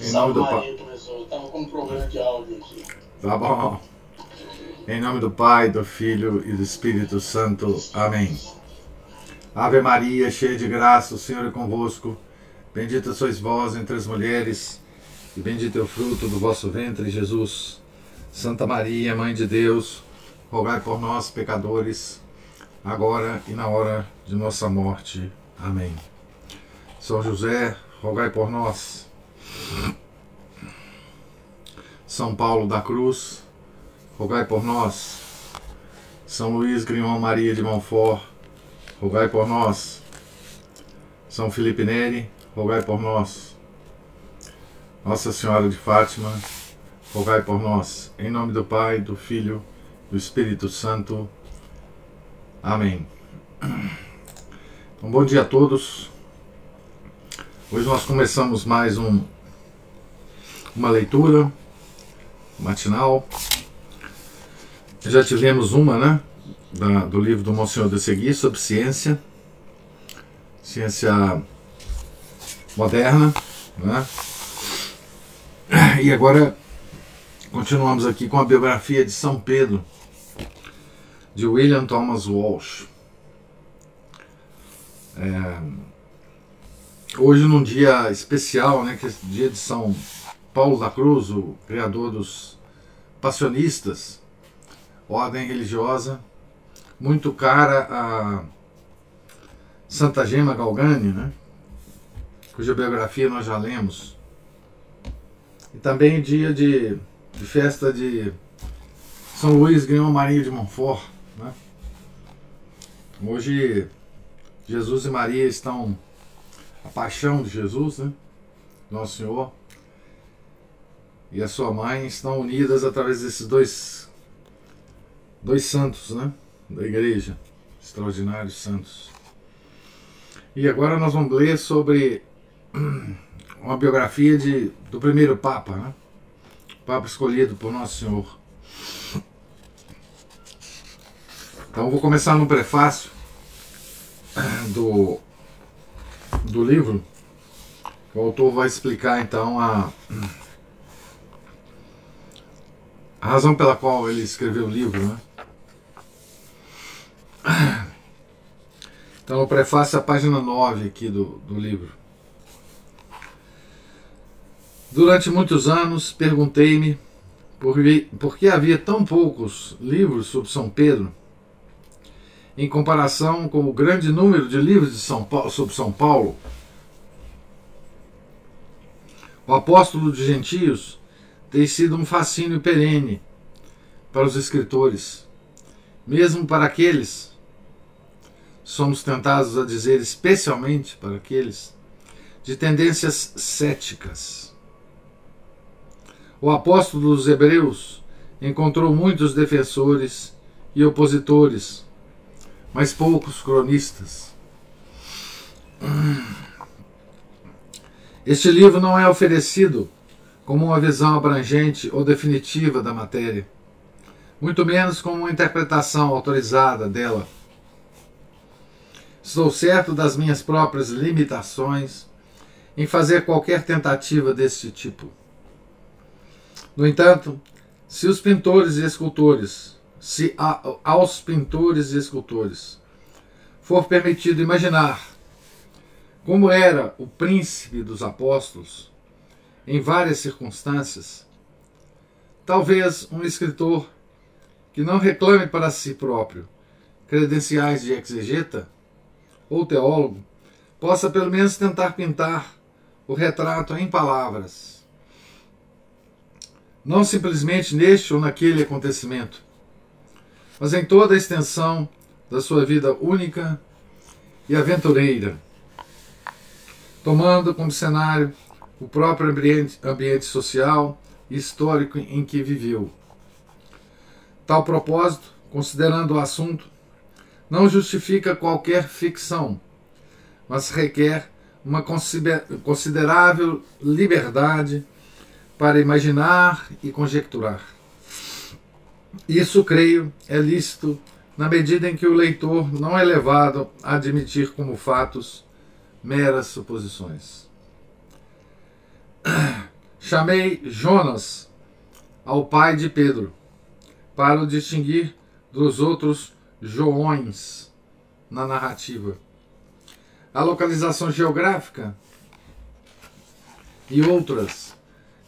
Em nome do Pai. Estava com um problema de áudio aqui. Tá bom. Em nome do Pai, do Filho e do Espírito Santo. Amém. Ave Maria, cheia de graça, o Senhor é convosco. Bendita sois vós entre as mulheres, e bendito é o fruto do vosso ventre, Jesus. Santa Maria, Mãe de Deus, rogai por nós, pecadores, agora e na hora de nossa morte. Amém. São José, rogai por nós. São Paulo da Cruz, rogai por nós. São Luís Grignon Maria de Montfort, rogai por nós. São Felipe Neri, rogai por nós. Nossa Senhora de Fátima, rogai por nós. Em nome do Pai, do Filho, do Espírito Santo. Amém. Um bom dia a todos. Hoje nós começamos mais um, uma leitura matinal. Já tivemos uma, né? Da, do livro do Monsenhor de Segui sobre ciência, ciência moderna, né? E agora continuamos aqui com a biografia de São Pedro, de William Thomas Walsh. É, hoje num dia especial, né, que é dia de São Paulo da Cruz, o criador dos passionistas, ordem religiosa, muito cara a Santa Gema Galgani, né, cuja biografia nós já lemos. E também dia de, de festa de São Luís Grignon Maria de Montfort. Né? Hoje Jesus e Maria estão a paixão de Jesus, né? Nosso Senhor e a sua mãe estão unidas através desses dois dois santos, né? Da igreja, extraordinários santos. E agora nós vamos ler sobre uma biografia de, do primeiro Papa, né? Papa escolhido por Nosso Senhor. Então vou começar no prefácio do, do livro. O autor vai explicar então a, a razão pela qual ele escreveu o livro. Né? Então, o prefácio, a página 9 aqui do, do livro. Durante muitos anos, perguntei-me por, por que havia tão poucos livros sobre São Pedro, em comparação com o grande número de livros de São Paulo, sobre São Paulo. O apóstolo de gentios tem sido um fascínio perene para os escritores, mesmo para aqueles, somos tentados a dizer especialmente para aqueles, de tendências céticas. O apóstolo dos Hebreus encontrou muitos defensores e opositores, mas poucos cronistas. Este livro não é oferecido como uma visão abrangente ou definitiva da matéria, muito menos como uma interpretação autorizada dela. Estou certo das minhas próprias limitações em fazer qualquer tentativa deste tipo. No entanto, se os pintores e escultores, se a, aos pintores e escultores for permitido imaginar como era o príncipe dos apóstolos em várias circunstâncias, talvez um escritor que não reclame para si próprio credenciais de exegeta ou teólogo possa pelo menos tentar pintar o retrato em palavras. Não simplesmente neste ou naquele acontecimento, mas em toda a extensão da sua vida única e aventureira, tomando como cenário o próprio ambiente, ambiente social e histórico em que viveu. Tal propósito, considerando o assunto, não justifica qualquer ficção, mas requer uma considerável liberdade para imaginar e conjecturar. Isso, creio, é lícito na medida em que o leitor não é levado a admitir como fatos meras suposições. Chamei Jonas ao pai de Pedro, para o distinguir dos outros Joões na narrativa. A localização geográfica e outras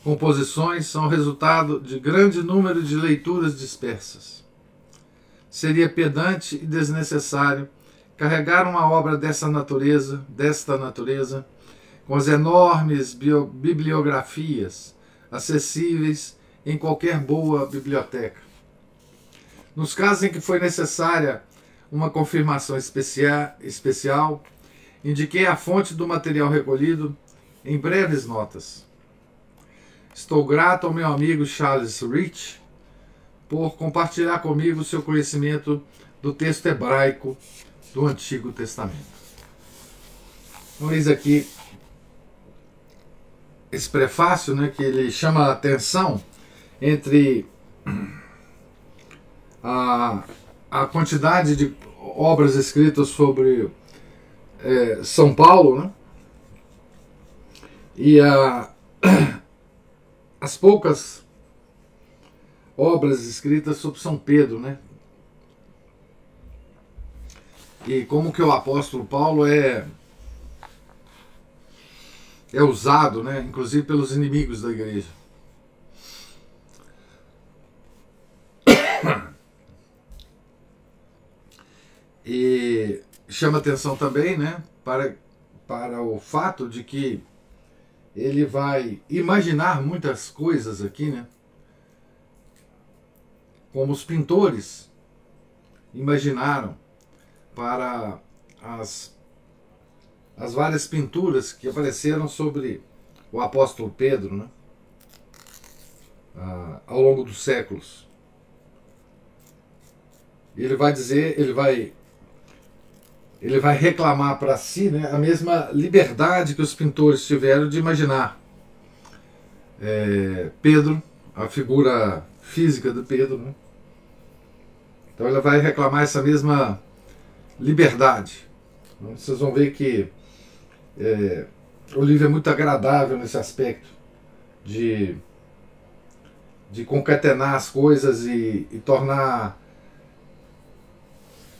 composições são resultado de grande número de leituras dispersas. Seria pedante e desnecessário carregar uma obra dessa natureza, desta natureza, com as enormes bibliografias acessíveis em qualquer boa biblioteca. Nos casos em que foi necessária uma confirmação especial, indiquei a fonte do material recolhido em breves notas. Estou grato ao meu amigo Charles Rich por compartilhar comigo seu conhecimento do texto hebraico do Antigo Testamento. Então, eis aqui esse prefácio né, que ele chama a atenção entre a, a quantidade de obras escritas sobre é, São Paulo né, e a, as poucas obras escritas sobre São Pedro, né? E como que o apóstolo Paulo é é usado, né, inclusive pelos inimigos da igreja. E chama atenção também, né, para, para o fato de que ele vai imaginar muitas coisas aqui, né? Como os pintores imaginaram para as, as várias pinturas que apareceram sobre o apóstolo Pedro, né? Ah, ao longo dos séculos. Ele vai dizer, ele vai ele vai reclamar para si né, a mesma liberdade que os pintores tiveram de imaginar é, Pedro, a figura física de Pedro. Né? Então ele vai reclamar essa mesma liberdade. Vocês vão ver que é, o livro é muito agradável nesse aspecto de, de concatenar as coisas e, e tornar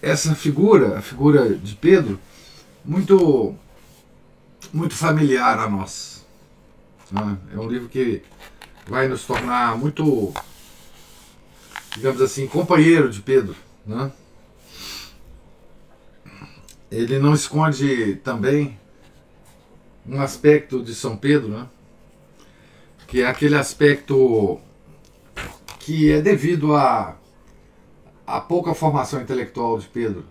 essa figura, a figura de Pedro, muito, muito familiar a nós. Né? É um livro que vai nos tornar muito, digamos assim, companheiro de Pedro. Né? Ele não esconde também um aspecto de São Pedro, né? que é aquele aspecto que é devido a a pouca formação intelectual de Pedro,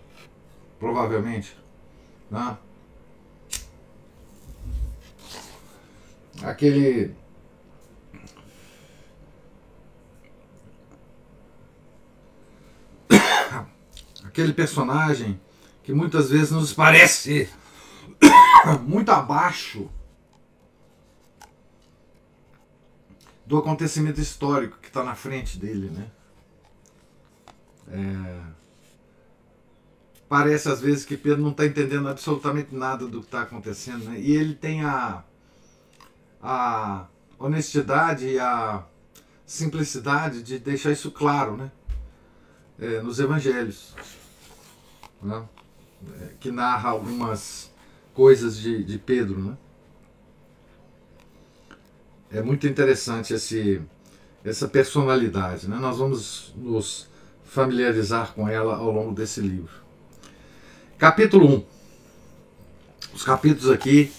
provavelmente. Né? Aquele. Aquele personagem que muitas vezes nos parece muito abaixo do acontecimento histórico que está na frente dele, né? É, parece às vezes que Pedro não está entendendo absolutamente nada do que está acontecendo, né? e ele tem a, a honestidade e a simplicidade de deixar isso claro né? É, nos evangelhos, né? É, que narra algumas coisas de, de Pedro. Né? É muito interessante esse, essa personalidade. Né? Nós vamos nos familiarizar com ela ao longo desse livro. Capítulo 1. Os capítulos aqui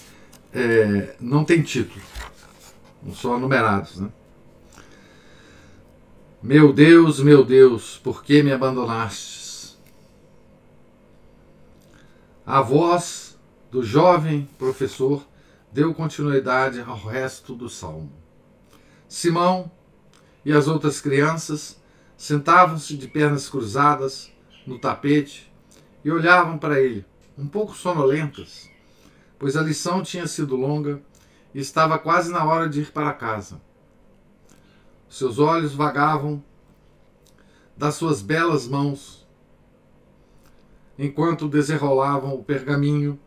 é, não tem título, não são numerados. Né? Meu Deus, meu Deus, por que me abandonastes? A voz do jovem professor deu continuidade ao resto do salmo. Simão e as outras crianças Sentavam-se de pernas cruzadas no tapete e olhavam para ele, um pouco sonolentas, pois a lição tinha sido longa e estava quase na hora de ir para casa. Seus olhos vagavam das suas belas mãos enquanto desenrolavam o pergaminho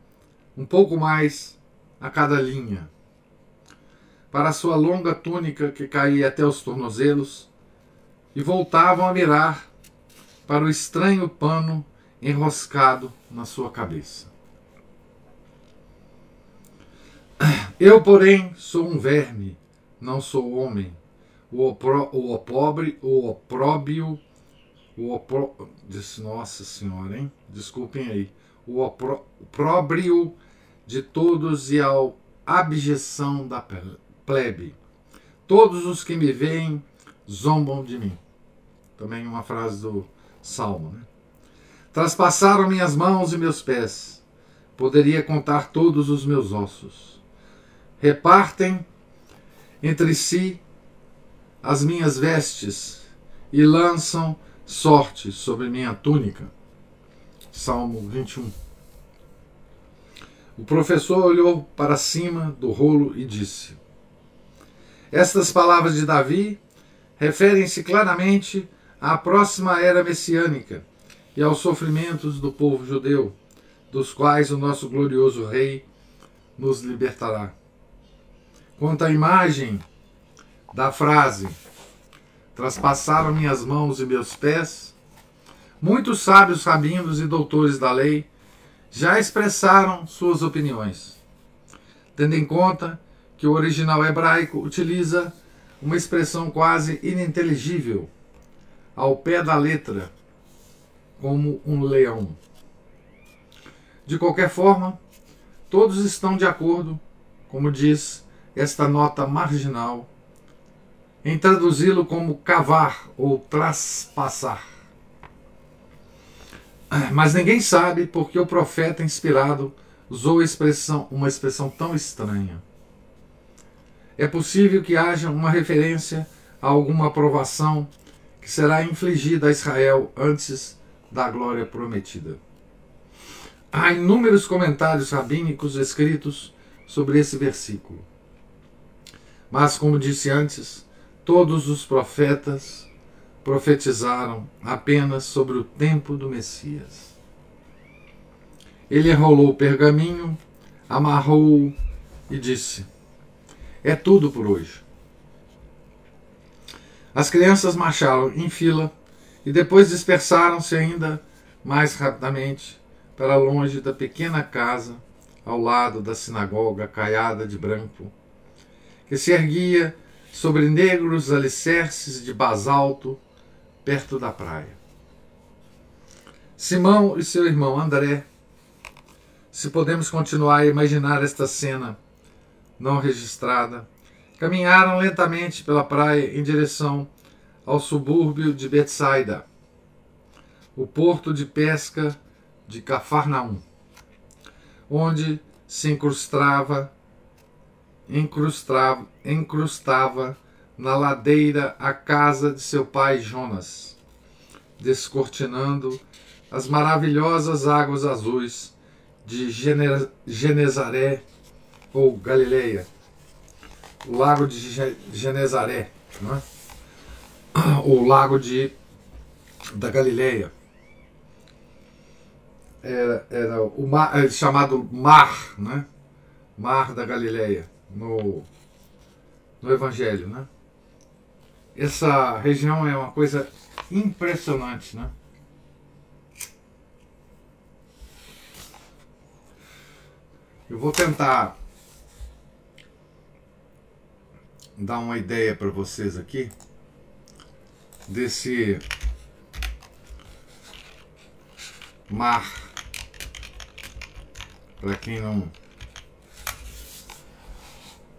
um pouco mais a cada linha. para sua longa túnica que caía até os tornozelos e voltavam a mirar para o estranho pano enroscado na sua cabeça. Eu, porém, sou um verme, não sou homem. O, opro, o opobre, o opróbio, o opro, disse, nossa senhora, hein? Desculpem aí. O opróbrio de todos e a abjeção da plebe. Todos os que me veem zombam de mim. Também uma frase do Salmo, né? Traspassaram minhas mãos e meus pés. Poderia contar todos os meus ossos. Repartem entre si as minhas vestes e lançam sorte sobre minha túnica. Salmo 21. O professor olhou para cima do rolo e disse: Estas palavras de Davi referem-se claramente à próxima era messiânica e aos sofrimentos do povo judeu, dos quais o nosso glorioso Rei nos libertará. Quanto à imagem da frase, traspassaram minhas mãos e meus pés, muitos sábios rabinos e doutores da lei já expressaram suas opiniões, tendo em conta que o original hebraico utiliza uma expressão quase ininteligível, ao pé da letra, como um leão. De qualquer forma, todos estão de acordo, como diz esta nota marginal, em traduzi-lo como cavar ou traspassar. Mas ninguém sabe porque o profeta inspirado usou expressão, uma expressão tão estranha. É possível que haja uma referência a alguma aprovação que será infligida a Israel antes da glória prometida. Há inúmeros comentários rabínicos escritos sobre esse versículo. Mas, como disse antes, todos os profetas profetizaram apenas sobre o tempo do Messias. Ele enrolou o pergaminho, amarrou-o e disse: É tudo por hoje. As crianças marcharam em fila e depois dispersaram-se ainda mais rapidamente para longe da pequena casa ao lado da sinagoga caiada de branco, que se erguia sobre negros alicerces de basalto perto da praia. Simão e seu irmão André, se podemos continuar a imaginar esta cena não registrada, caminharam lentamente pela praia em direção ao subúrbio de Betsaida, o porto de pesca de Cafarnaum, onde se incrustava, incrustava, incrustava na ladeira a casa de seu pai Jonas, descortinando as maravilhosas águas azuis de Genezaré ou Galileia, o lago de Genezaré, é? o lago de, da Galileia. Era, era o mar, é chamado Mar, né? Mar da Galileia, no, no Evangelho, né? Essa região é uma coisa impressionante, né? Eu vou tentar dar uma ideia para vocês aqui desse mar. Para quem não.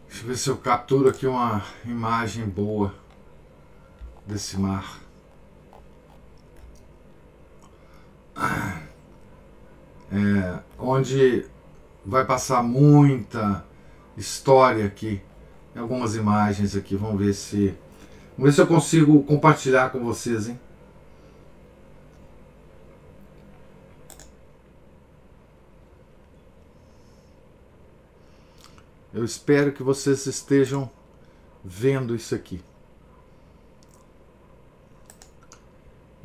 Deixa eu ver se eu capturo aqui uma imagem boa desse mar. É, onde vai passar muita história aqui. Algumas imagens aqui. Vamos ver se Vamos ver se eu consigo compartilhar com vocês, hein? Eu espero que vocês estejam vendo isso aqui.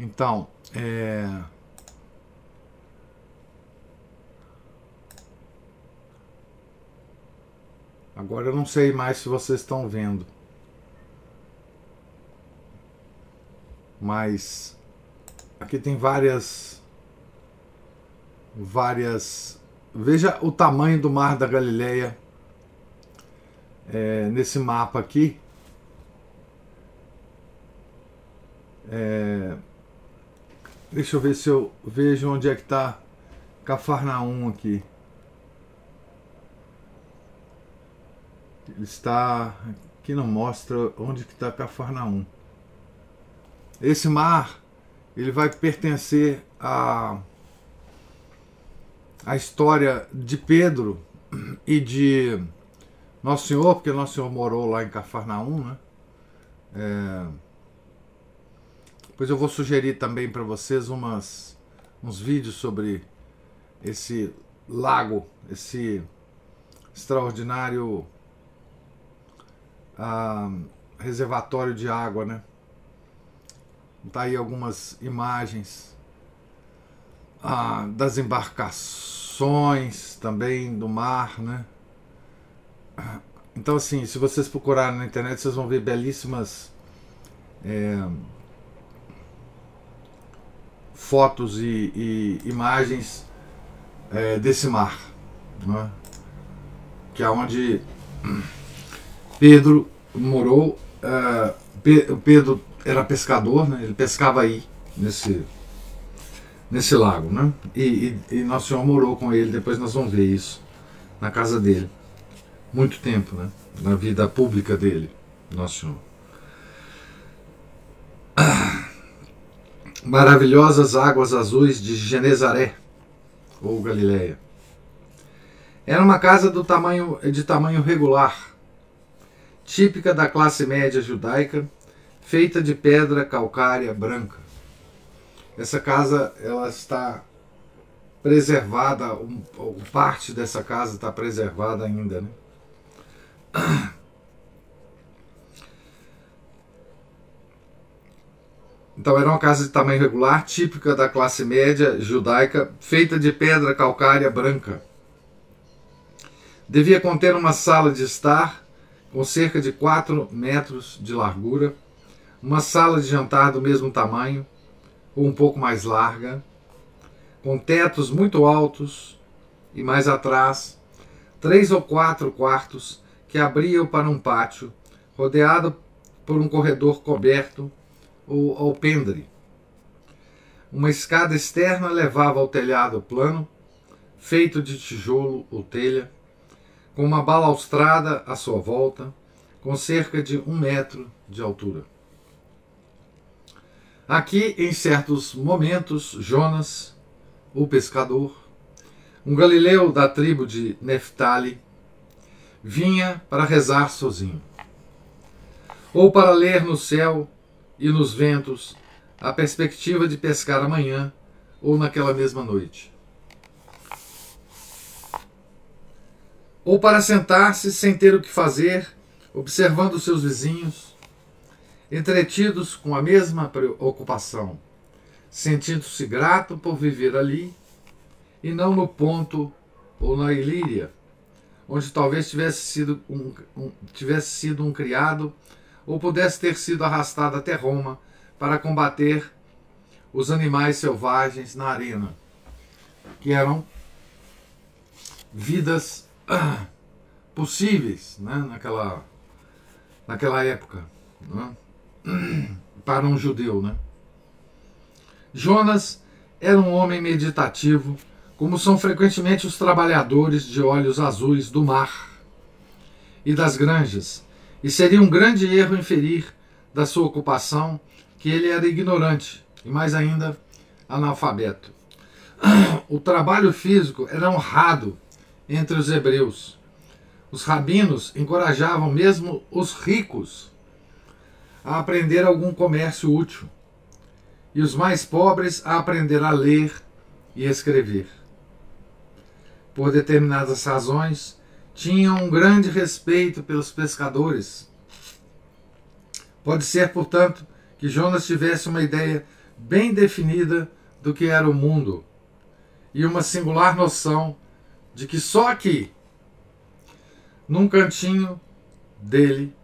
Então, é... Agora eu não sei mais se vocês estão vendo. Mas aqui tem várias várias veja o tamanho do mar da Galileia é, nesse mapa aqui é, deixa eu ver se eu vejo onde é que está Cafarnaum aqui ele está aqui não mostra onde que está Cafarnaum esse mar ele vai pertencer a a história de Pedro e de Nosso Senhor, porque Nosso Senhor morou lá em Cafarnaum, né? É... Depois eu vou sugerir também para vocês umas, uns vídeos sobre esse lago, esse extraordinário ah, reservatório de água, né? Tá aí algumas imagens ah, das embarcações também do mar, né? Então assim, se vocês procurarem na internet, vocês vão ver belíssimas é, fotos e, e imagens é, desse mar, né? que é onde Pedro morou. Uh, Pedro era pescador, né? ele pescava aí, nesse, nesse lago. Né? E, e, e Nosso Senhor morou com ele, depois nós vamos ver isso na casa dele. Muito tempo, né? na vida pública dele, Nosso Senhor. Ah, maravilhosas águas azuis de Genezaré, ou Galileia. Era uma casa do tamanho, de tamanho regular, típica da classe média judaica, feita de pedra calcária branca. Essa casa ela está preservada, um, parte dessa casa está preservada ainda. Né? Então era uma casa de tamanho regular, típica da classe média judaica, feita de pedra calcária branca. Devia conter uma sala de estar com cerca de 4 metros de largura uma sala de jantar do mesmo tamanho, ou um pouco mais larga, com tetos muito altos e mais atrás, três ou quatro quartos que abriam para um pátio, rodeado por um corredor coberto ou alpendre. Uma escada externa levava ao telhado plano, feito de tijolo ou telha, com uma balaustrada à sua volta, com cerca de um metro de altura. Aqui, em certos momentos, Jonas, o pescador, um galileu da tribo de Neftali, vinha para rezar sozinho, ou para ler no céu e nos ventos a perspectiva de pescar amanhã ou naquela mesma noite. Ou para sentar-se sem ter o que fazer, observando seus vizinhos entretidos com a mesma preocupação, sentindo-se grato por viver ali e não no ponto ou na Ilíria, onde talvez tivesse sido um, um, tivesse sido um criado ou pudesse ter sido arrastado até Roma para combater os animais selvagens na arena, que eram vidas ah, possíveis né, naquela, naquela época. Né? para um judeu, né? Jonas era um homem meditativo, como são frequentemente os trabalhadores de olhos azuis do mar e das granjas, e seria um grande erro inferir da sua ocupação que ele era ignorante e mais ainda analfabeto. O trabalho físico era honrado entre os hebreus. Os rabinos encorajavam mesmo os ricos a aprender algum comércio útil, e os mais pobres a aprender a ler e escrever. Por determinadas razões, tinham um grande respeito pelos pescadores. Pode ser, portanto, que Jonas tivesse uma ideia bem definida do que era o mundo e uma singular noção de que só aqui, num cantinho dele,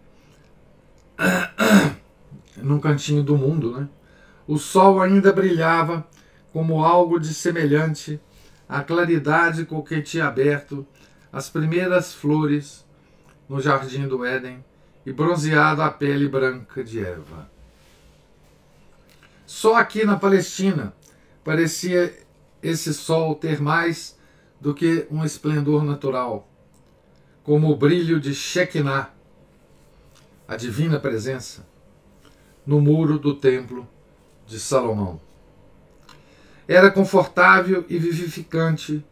num cantinho do mundo, né? O sol ainda brilhava como algo de semelhante à claridade com que tinha aberto as primeiras flores no jardim do Éden e bronzeado a pele branca de Eva. Só aqui na Palestina parecia esse sol ter mais do que um esplendor natural, como o brilho de Shekinah, a divina presença, no muro do templo de Salomão. Era confortável e vivificante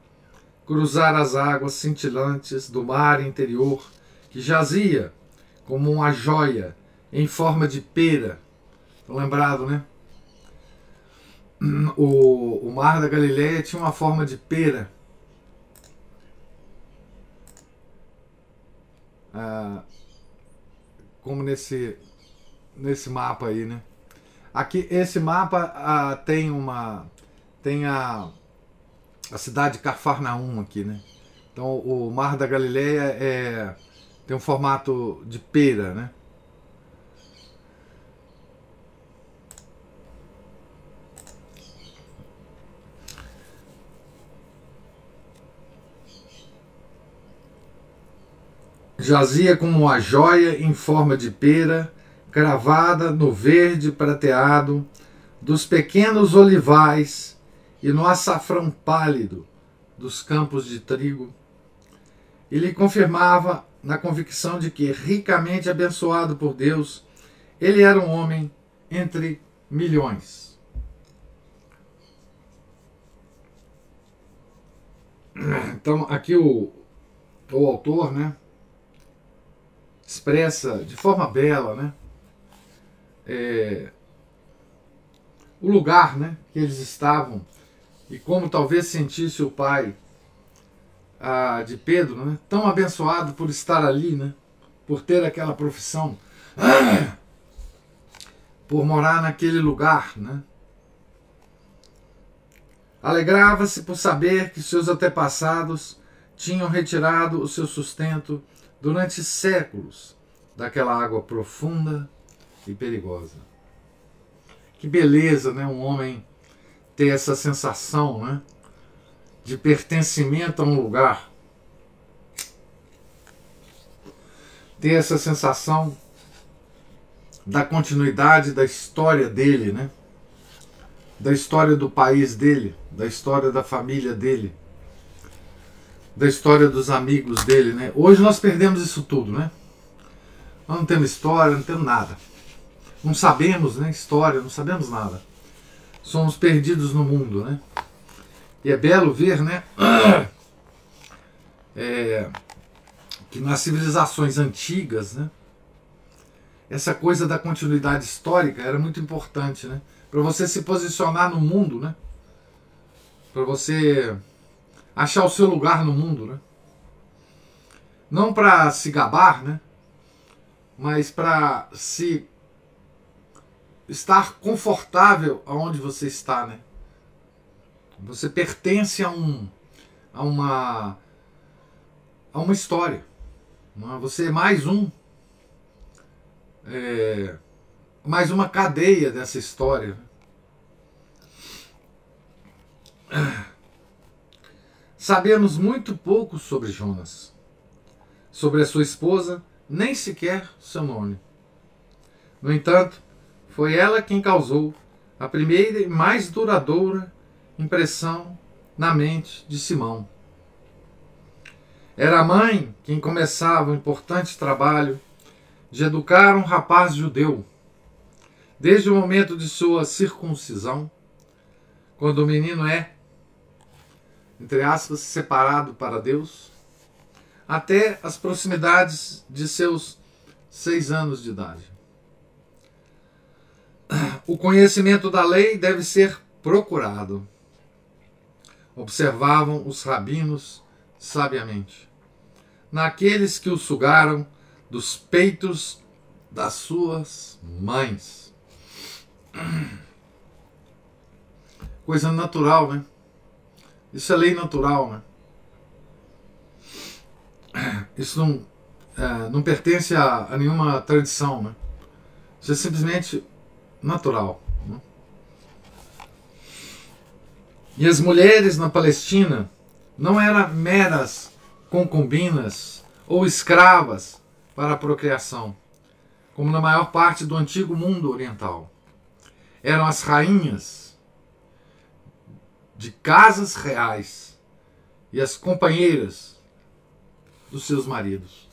cruzar as águas cintilantes do mar interior que jazia como uma joia em forma de pera. Estão lembrado, né? O, o mar da Galileia tinha uma forma de pera. Ah, como nesse, nesse mapa aí, né? Aqui, esse mapa ah, tem uma. Tem a, a cidade de Cafarnaum aqui, né? Então o Mar da Galileia é tem um formato de pera, né? Jazia como uma joia em forma de pera, cravada no verde prateado dos pequenos olivais e no açafrão pálido dos campos de trigo. E lhe confirmava na convicção de que, ricamente abençoado por Deus, ele era um homem entre milhões. Então, aqui o, o autor né, expressa de forma bela né, é, o lugar né, que eles estavam e como talvez sentisse o pai ah, de Pedro, né? tão abençoado por estar ali, né? por ter aquela profissão, por morar naquele lugar. Né? Alegrava-se por saber que seus antepassados tinham retirado o seu sustento durante séculos daquela água profunda e perigosa. Que beleza, né? Um homem ter essa sensação, né? de pertencimento a um lugar, ter essa sensação da continuidade da história dele, né? Da história do país dele, da história da família dele, da história dos amigos dele, né? Hoje nós perdemos isso tudo, né? Nós não temos história, não temos nada. Não sabemos, né? História, não sabemos nada. Somos perdidos no mundo, né? E é belo ver, né? É, que nas civilizações antigas, né? Essa coisa da continuidade histórica era muito importante, né? Para você se posicionar no mundo, né? Para você achar o seu lugar no mundo, né? Não para se gabar, né? Mas para se estar confortável aonde você está, né? Você pertence a um a uma a uma história. É? Você é mais um é, mais uma cadeia dessa história. Sabemos muito pouco sobre Jonas, sobre a sua esposa, nem sequer seu nome. No entanto, foi ela quem causou a primeira e mais duradoura impressão na mente de Simão. Era a mãe quem começava o importante trabalho de educar um rapaz judeu, desde o momento de sua circuncisão, quando o menino é, entre aspas, separado para Deus, até as proximidades de seus seis anos de idade. O conhecimento da lei deve ser procurado observavam os rabinos sabiamente. Naqueles que o sugaram dos peitos das suas mães. Coisa natural, né? Isso é lei natural, né? Isso não, é, não pertence a, a, nenhuma tradição. Né? Isso é simplesmente natural. Né? E as mulheres na Palestina não eram meras concubinas ou escravas para a procriação, como na maior parte do antigo mundo oriental. Eram as rainhas de casas reais e as companheiras dos seus maridos.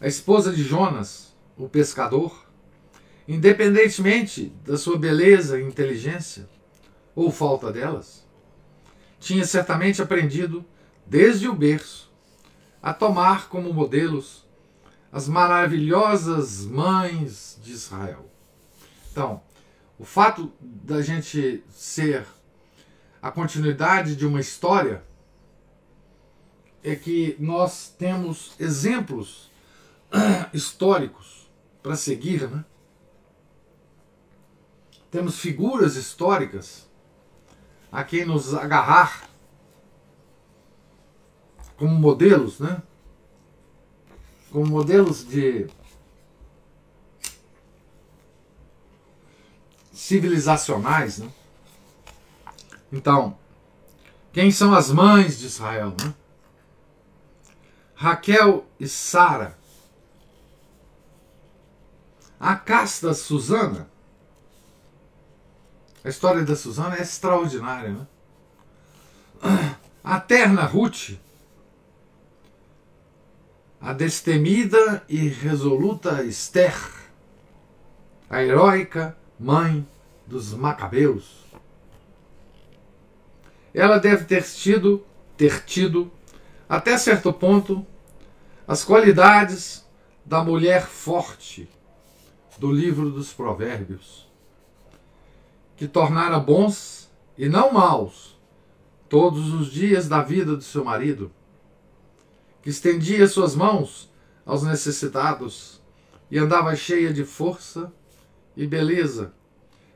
A esposa de Jonas, o pescador, independentemente da sua beleza e inteligência, ou falta delas, tinha certamente aprendido, desde o berço, a tomar como modelos as maravilhosas mães de Israel. Então, o fato da gente ser a continuidade de uma história é que nós temos exemplos históricos para seguir, né? Temos figuras históricas a quem nos agarrar como modelos, né? Como modelos de civilizacionais, né? Então, quem são as mães de Israel, né? Raquel e Sara. A casta Susana. A história da Susana é extraordinária, né? A terna Ruth. A destemida e resoluta Esther. A heróica mãe dos Macabeus. Ela deve ter tido, ter tido, até certo ponto, as qualidades da mulher forte do livro dos Provérbios, que tornara bons e não maus todos os dias da vida do seu marido, que estendia suas mãos aos necessitados e andava cheia de força e beleza,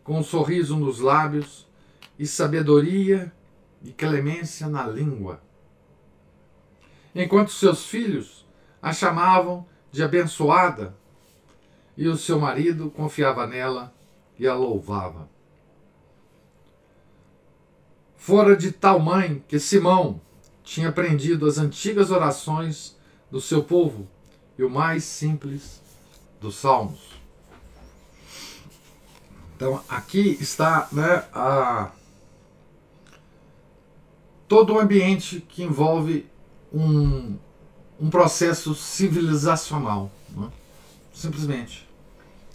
com um sorriso nos lábios e sabedoria e clemência na língua enquanto seus filhos a chamavam de abençoada e o seu marido confiava nela e a louvava. Fora de tal mãe que Simão tinha aprendido as antigas orações do seu povo e o mais simples dos salmos. Então aqui está né, a, todo o ambiente que envolve um, um processo civilizacional. Né? Simplesmente.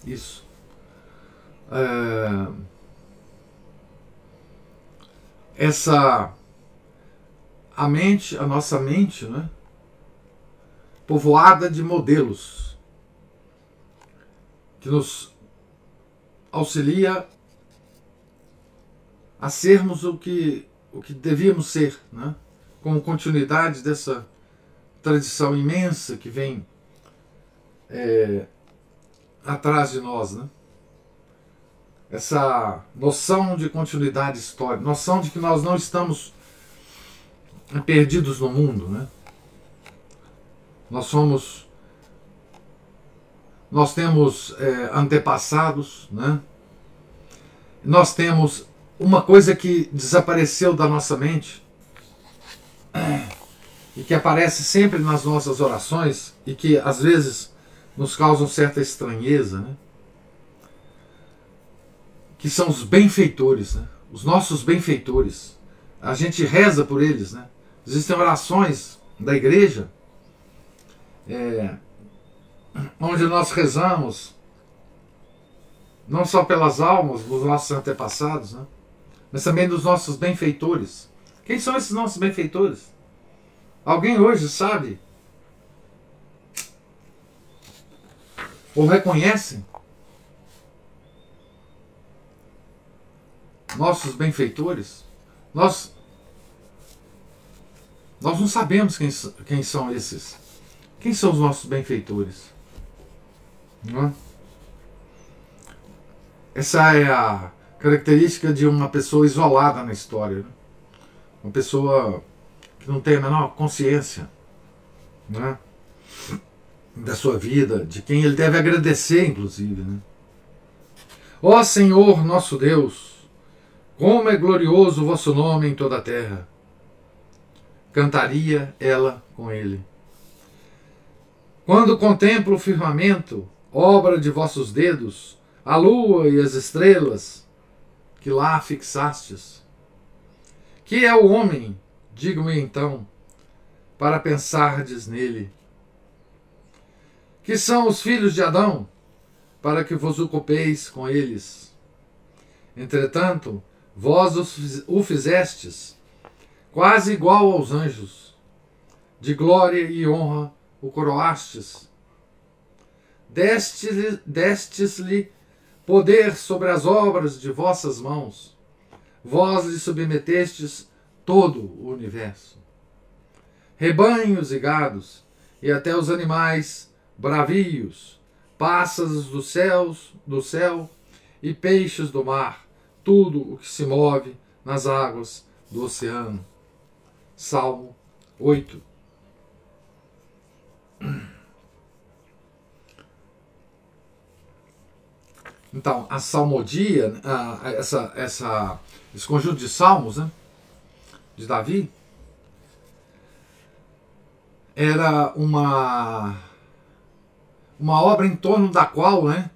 Isso. É, essa. A mente, a nossa mente, né? povoada de modelos que nos auxilia a sermos o que, o que devíamos ser, né? como continuidade dessa tradição imensa que vem é, atrás de nós, né? Essa noção de continuidade histórica, noção de que nós não estamos perdidos no mundo, né? Nós somos, nós temos é, antepassados, né? Nós temos uma coisa que desapareceu da nossa mente, e que aparece sempre nas nossas orações e que às vezes nos causam certa estranheza, né? Que são os benfeitores, né? os nossos benfeitores. A gente reza por eles. Né? Existem orações da igreja é, onde nós rezamos não só pelas almas dos nossos antepassados, né? mas também dos nossos benfeitores. Quem são esses nossos benfeitores? Alguém hoje sabe? Ou reconhece? Nossos benfeitores? Nós, nós não sabemos quem, quem são esses. Quem são os nossos benfeitores? É? Essa é a característica de uma pessoa isolada na história. Né? Uma pessoa que não tem a menor consciência. Né? da sua vida, de quem ele deve agradecer, inclusive. Né? Ó Senhor nosso Deus, como é glorioso o vosso nome em toda a terra! Cantaria ela com ele. Quando contemplo o firmamento, obra de vossos dedos, a lua e as estrelas que lá fixastes. Que é o homem, digo-me então, para pensardes nele? Que são os filhos de Adão, para que vos ocupeis com eles? Entretanto, vós o fizestes, quase igual aos anjos, de glória e honra o coroastes. Destes-lhe destes poder sobre as obras de vossas mãos. Vós lhe submetestes todo o universo. Rebanhos e gados, e até os animais bravios, pássaros dos céus, do céu e peixes do mar, tudo o que se move nas águas do oceano. Salmo 8. Então, a salmodia, essa, essa, esse conjunto de salmos né, de Davi, era uma, uma obra em torno da qual né,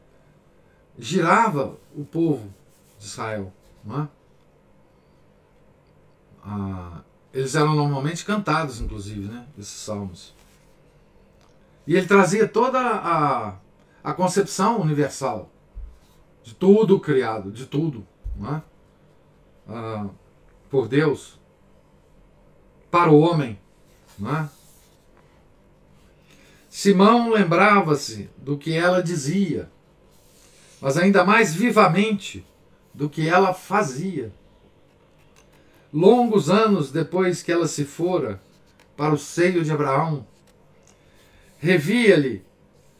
girava o povo de Israel. Né? Ah, eles eram normalmente cantados, inclusive, né, esses salmos. E ele trazia toda a, a concepção universal de tudo criado, de tudo, é? ah, por Deus, para o homem. É? Simão lembrava-se do que ela dizia, mas ainda mais vivamente do que ela fazia. Longos anos depois que ela se fora para o seio de Abraão, revia-lhe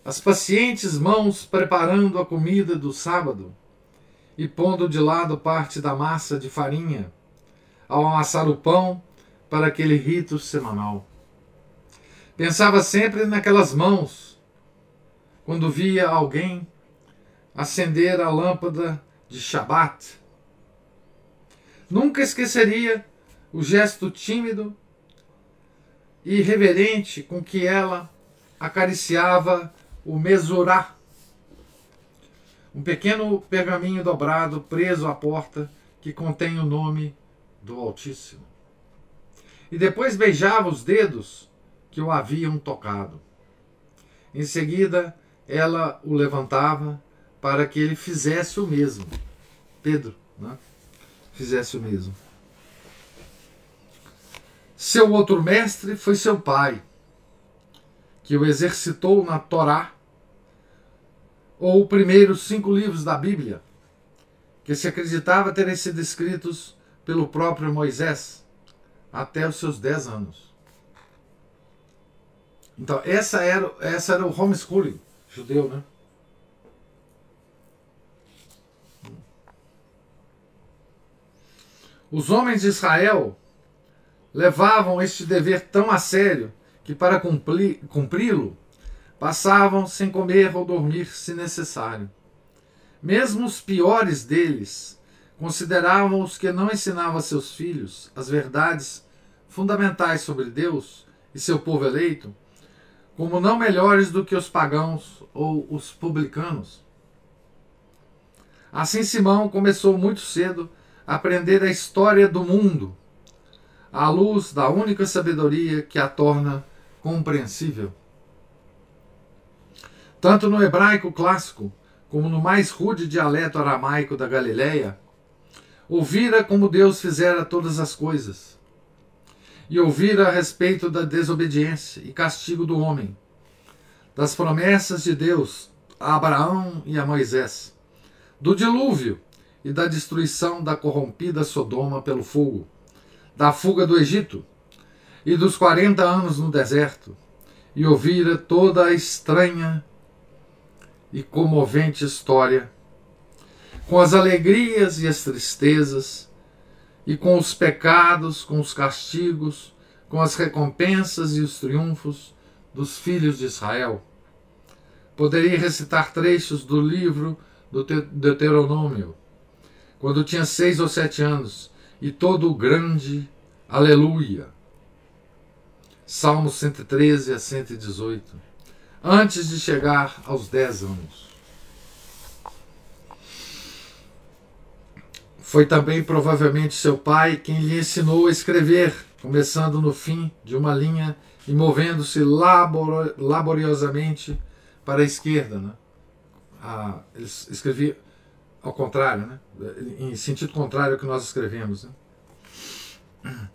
as pacientes mãos preparando a comida do sábado e pondo de lado parte da massa de farinha ao amassar o pão para aquele rito semanal. Pensava sempre naquelas mãos quando via alguém acender a lâmpada de Shabat. Nunca esqueceria o gesto tímido e reverente com que ela acariciava o mesurá, um pequeno pergaminho dobrado preso à porta que contém o nome do Altíssimo. E depois beijava os dedos que o haviam tocado. Em seguida, ela o levantava para que ele fizesse o mesmo. Pedro, né? fizesse o mesmo. Seu outro mestre foi seu pai, que o exercitou na Torá ou os primeiros cinco livros da Bíblia, que se acreditava terem sido escritos pelo próprio Moisés até os seus dez anos. Então, essa era, essa era o homeschooling judeu, né? Os homens de Israel levavam este dever tão a sério que, para cumpri-lo, Passavam sem comer ou dormir se necessário. Mesmo os piores deles consideravam os que não ensinavam a seus filhos as verdades fundamentais sobre Deus e seu povo eleito como não melhores do que os pagãos ou os publicanos. Assim Simão começou muito cedo aprender a história do mundo, à luz da única sabedoria que a torna compreensível. Tanto no hebraico clássico como no mais rude dialeto aramaico da Galileia, ouvira como Deus fizera todas as coisas, e ouvira a respeito da desobediência e castigo do homem, das promessas de Deus a Abraão e a Moisés, do dilúvio e da destruição da corrompida Sodoma pelo fogo, da fuga do Egito e dos quarenta anos no deserto, e ouvira toda a estranha e comovente história, com as alegrias e as tristezas, e com os pecados, com os castigos, com as recompensas e os triunfos dos filhos de Israel. Poderia recitar trechos do livro do Deuteronômio, quando tinha seis ou sete anos, e todo o grande aleluia. Salmos 113 a 118. Antes de chegar aos dez anos. Foi também provavelmente seu pai quem lhe ensinou a escrever, começando no fim de uma linha e movendo-se labor laboriosamente para a esquerda. Né? Ah, ele escrevia ao contrário, né? em sentido contrário ao que nós escrevemos. Né?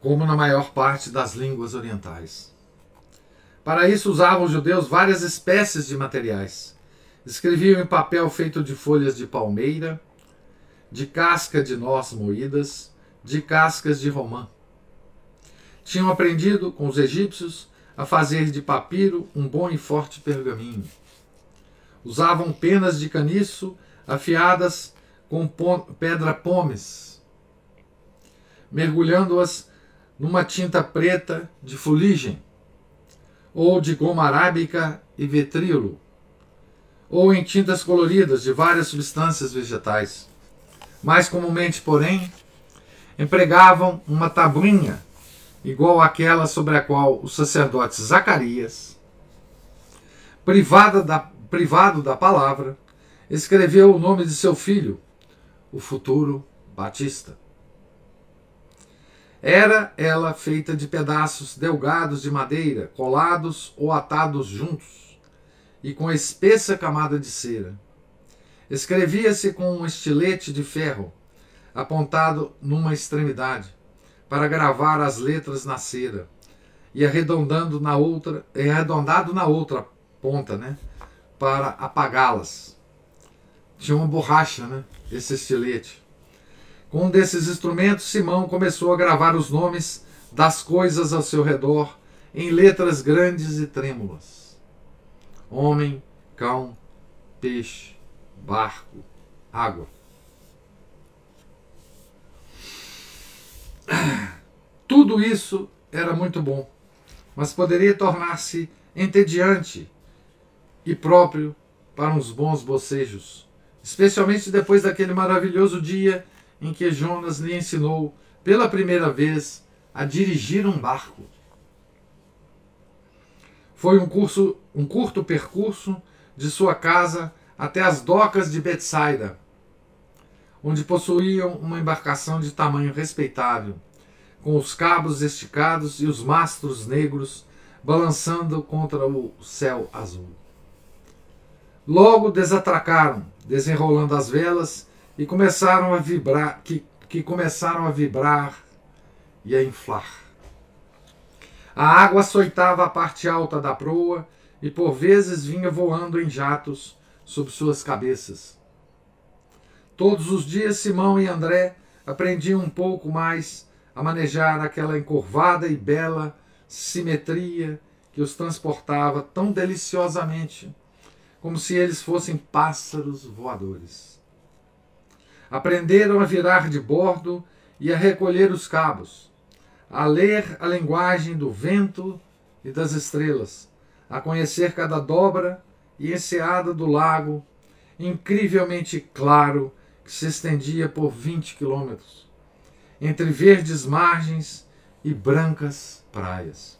Como na maior parte das línguas orientais. Para isso usavam os judeus várias espécies de materiais. Escreviam em papel feito de folhas de palmeira, de casca de noz moídas, de cascas de romã. Tinham aprendido com os egípcios a fazer de papiro um bom e forte pergaminho. Usavam penas de caniço afiadas com pedra pomes, mergulhando-as numa tinta preta de fuligem, ou de goma arábica e vetrilo, ou em tintas coloridas de várias substâncias vegetais. Mais comumente, porém, empregavam uma tabuinha igual àquela sobre a qual o sacerdote Zacarias, privada da, privado da palavra, escreveu o nome de seu filho, o futuro Batista. Era ela feita de pedaços delgados de madeira, colados ou atados juntos, e com espessa camada de cera. Escrevia-se com um estilete de ferro, apontado numa extremidade, para gravar as letras na cera, e arredondando na outra, arredondado na outra ponta, né, para apagá-las. Tinha uma borracha, né, esse estilete. Com um desses instrumentos, Simão começou a gravar os nomes das coisas ao seu redor em letras grandes e trêmulas: homem, cão, peixe, barco, água. Tudo isso era muito bom, mas poderia tornar-se entediante e próprio para uns bons bocejos, especialmente depois daquele maravilhoso dia em que Jonas lhe ensinou pela primeira vez a dirigir um barco. Foi um, curso, um curto percurso de sua casa até as docas de Betsaida, onde possuíam uma embarcação de tamanho respeitável, com os cabos esticados e os mastros negros balançando contra o céu azul. Logo desatracaram, desenrolando as velas e começaram a vibrar, que, que começaram a vibrar e a inflar. A água açoitava a parte alta da proa e por vezes vinha voando em jatos sobre suas cabeças. Todos os dias Simão e André aprendiam um pouco mais a manejar aquela encurvada e bela simetria que os transportava tão deliciosamente, como se eles fossem pássaros voadores. Aprenderam a virar de bordo e a recolher os cabos, a ler a linguagem do vento e das estrelas, a conhecer cada dobra e enseada do lago, incrivelmente claro, que se estendia por 20 quilômetros, entre verdes margens e brancas praias.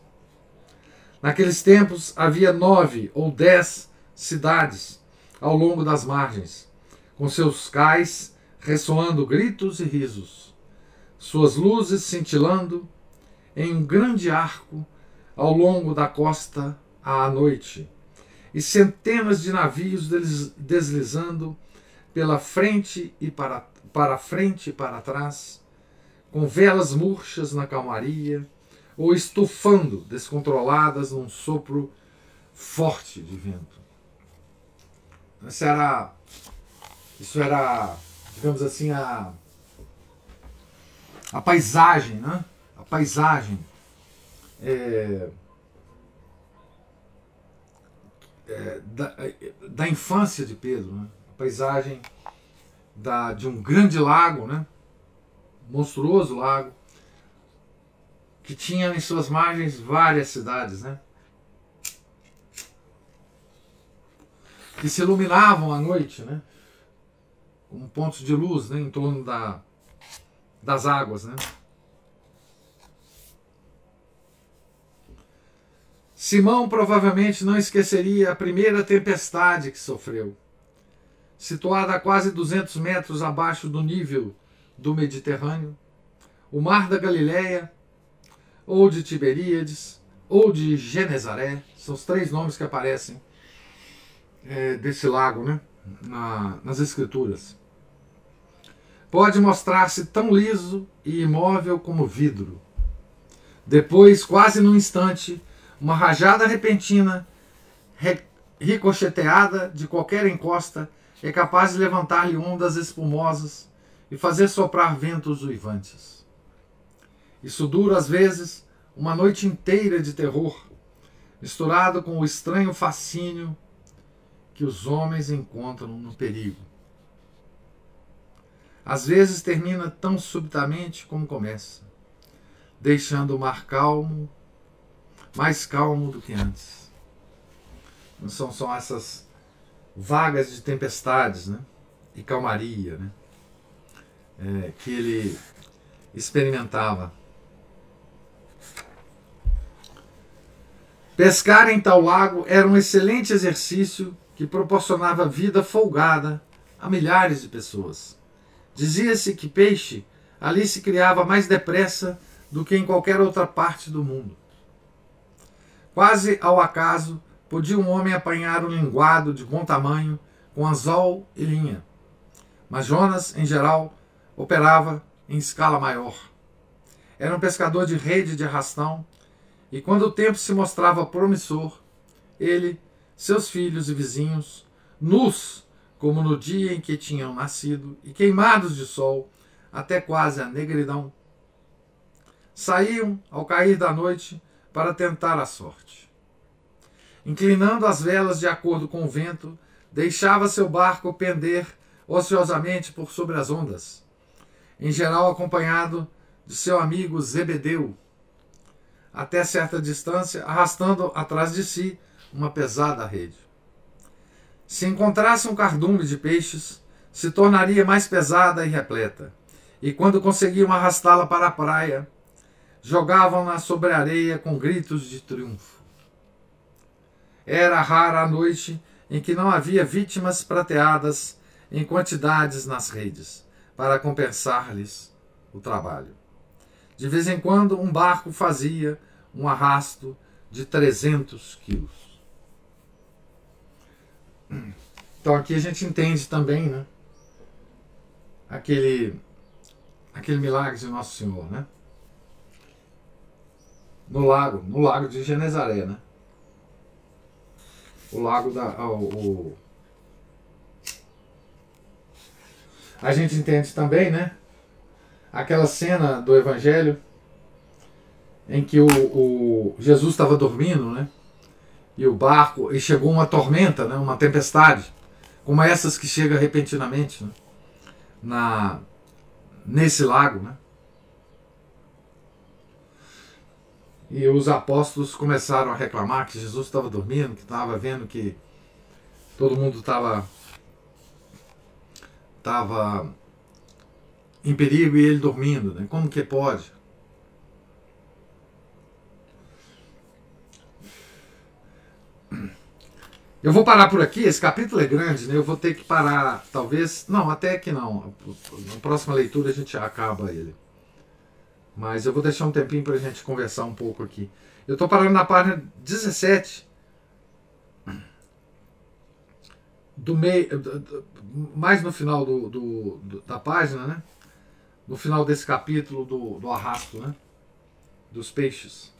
Naqueles tempos havia nove ou dez cidades ao longo das margens, com seus cais ressoando gritos e risos, suas luzes cintilando em um grande arco ao longo da costa à noite, e centenas de navios deslizando pela frente e para, para frente e para trás, com velas murchas na calmaria, ou estufando descontroladas num sopro forte de vento. Isso era, isso era digamos assim, a, a paisagem, né? A paisagem é, é, da, da infância de Pedro, né? A paisagem da, de um grande lago, né? Monstruoso lago, que tinha em suas margens várias cidades, né? Que se iluminavam à noite, né? Como pontos de luz, né? Em torno da, das águas, né? Simão provavelmente não esqueceria a primeira tempestade que sofreu. Situada a quase 200 metros abaixo do nível do Mediterrâneo, o Mar da Galileia, ou de Tiberíades, ou de Genezaré, são os três nomes que aparecem é, desse lago né, Na, nas Escrituras. Pode mostrar-se tão liso e imóvel como vidro. Depois, quase num instante, uma rajada repentina, ricocheteada de qualquer encosta, é capaz de levantar-lhe ondas espumosas e fazer soprar ventos uivantes. Isso dura, às vezes, uma noite inteira de terror, misturado com o estranho fascínio que os homens encontram no perigo. Às vezes termina tão subitamente como começa, deixando o mar calmo mais calmo do que antes. Não são só essas vagas de tempestades né? e calmaria né? É, que ele experimentava. Pescar em tal lago era um excelente exercício que proporcionava vida folgada a milhares de pessoas. Dizia-se que peixe ali se criava mais depressa do que em qualquer outra parte do mundo. Quase ao acaso, podia um homem apanhar um linguado de bom tamanho com anzol e linha. Mas Jonas, em geral, operava em escala maior. Era um pescador de rede de arrastão, e quando o tempo se mostrava promissor, ele, seus filhos e vizinhos, nus como no dia em que tinham nascido e queimados de sol até quase a negridão, saíam ao cair da noite para tentar a sorte. Inclinando as velas de acordo com o vento, deixava seu barco pender ociosamente por sobre as ondas, em geral acompanhado de seu amigo Zebedeu, até certa distância, arrastando atrás de si uma pesada rede. Se encontrasse um cardume de peixes, se tornaria mais pesada e repleta, e quando conseguiam arrastá-la para a praia, jogavam-na sobre a areia com gritos de triunfo. Era rara a noite em que não havia vítimas prateadas em quantidades nas redes, para compensar-lhes o trabalho. De vez em quando, um barco fazia um arrasto de 300 quilos. Então aqui a gente entende também, né? Aquele, aquele milagre de Nosso Senhor, né? no lago, no lago de Genezaré, né? O lago da. O, o... A gente entende também, né? Aquela cena do Evangelho em que o, o Jesus estava dormindo, né? E o barco, e chegou uma tormenta, né? Uma tempestade, como essas que chega repentinamente, né? Na nesse lago, né? E os apóstolos começaram a reclamar que Jesus estava dormindo, que estava vendo que todo mundo estava estava em perigo e ele dormindo, né? Como que pode? Eu vou parar por aqui, esse capítulo é grande, né? Eu vou ter que parar, talvez. Não, até que não. Na próxima leitura a gente acaba ele. Mas eu vou deixar um tempinho para a gente conversar um pouco aqui. Eu estou parando na página 17. Do meio, mais no final do, do, do, da página, né? No final desse capítulo do, do arrasto, né? Dos peixes.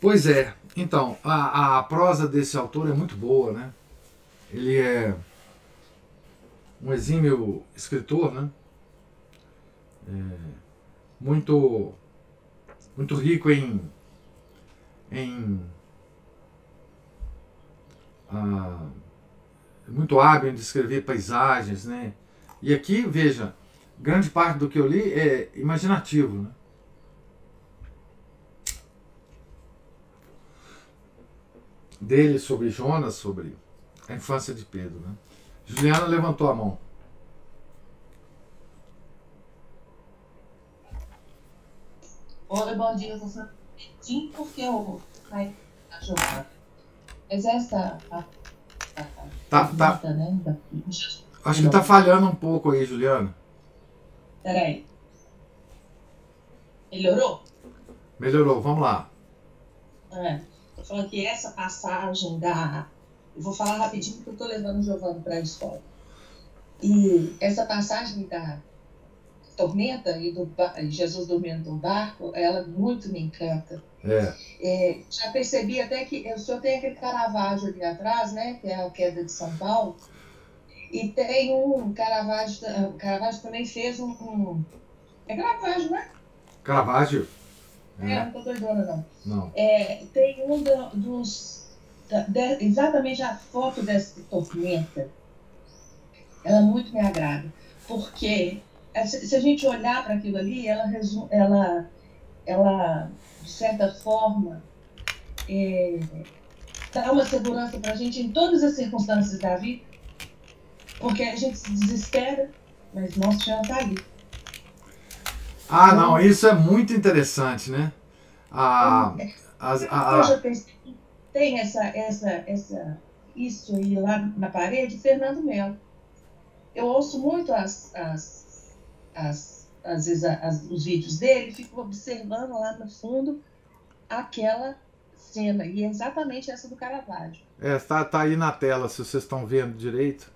Pois é, então, a, a prosa desse autor é muito boa, né? Ele é um exímio escritor, né? é, muito muito rico em em ah, muito hábil em descrever paisagens, né? E aqui veja, grande parte do que eu li é imaginativo, né? Dele sobre Jonas, sobre a infância de Pedro. Né? Juliana levantou a mão. Oi, bom dia. Falar porque eu vai ajudar. Mas essa. A, tá, tá. Né, Acho que tá falhando um pouco aí, Juliana. Peraí. Melhorou? Melhorou, vamos lá. É, tô falando que essa passagem da. Eu vou falar rapidinho porque eu tô levando o Giovanni para a escola. E essa passagem da tormenta e do Jesus dormindo no barco, ela muito me encanta. É. É, já percebi até que o senhor tem aquele Caravaggio ali atrás, né? Que é a queda de São Paulo. E tem um Caravaggio, Caravaggio também fez um, um é Caravaggio, né? Caravaggio. É, é não doidona não. Não. É, tem um do, dos da, de, exatamente a foto dessa tormenta. Ela muito me agrada, porque é, se a gente olhar para aquilo ali, ela, ela, ela de certa forma, é, dá uma segurança para a gente em todas as circunstâncias da vida, porque a gente se desespera, mas nosso chão está ali. Ah, não, isso é muito interessante, né? A, a, a, a, tem essa, essa, essa, isso aí lá na parede, Fernando Melo. Eu ouço muito as, as, as, às vezes as, os vídeos dele, fico observando lá no fundo aquela cena, e é exatamente essa do Caravaggio. É, tá, tá aí na tela, se vocês estão vendo direito.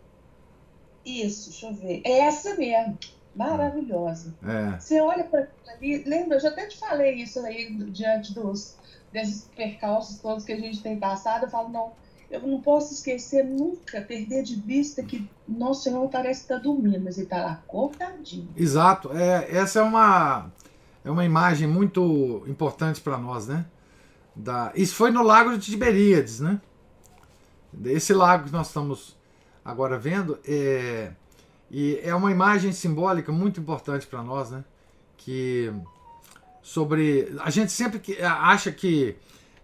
Isso, deixa eu ver. É essa mesmo. Maravilhosa. É. Você olha para ali, lembra, eu já até te falei isso aí diante dos desses percalços todos que a gente tem passado. Eu falo, não, eu não posso esquecer nunca, perder de vista que nosso Senhor parece estar tá dormindo, mas ele está lá cortadinho. Exato. É, essa é uma, é uma imagem muito importante para nós, né? Da, isso foi no Lago de Tiberíades, né? Esse lago que nós estamos agora vendo é, e é uma imagem simbólica muito importante para nós, né? Que sobre a gente sempre acha que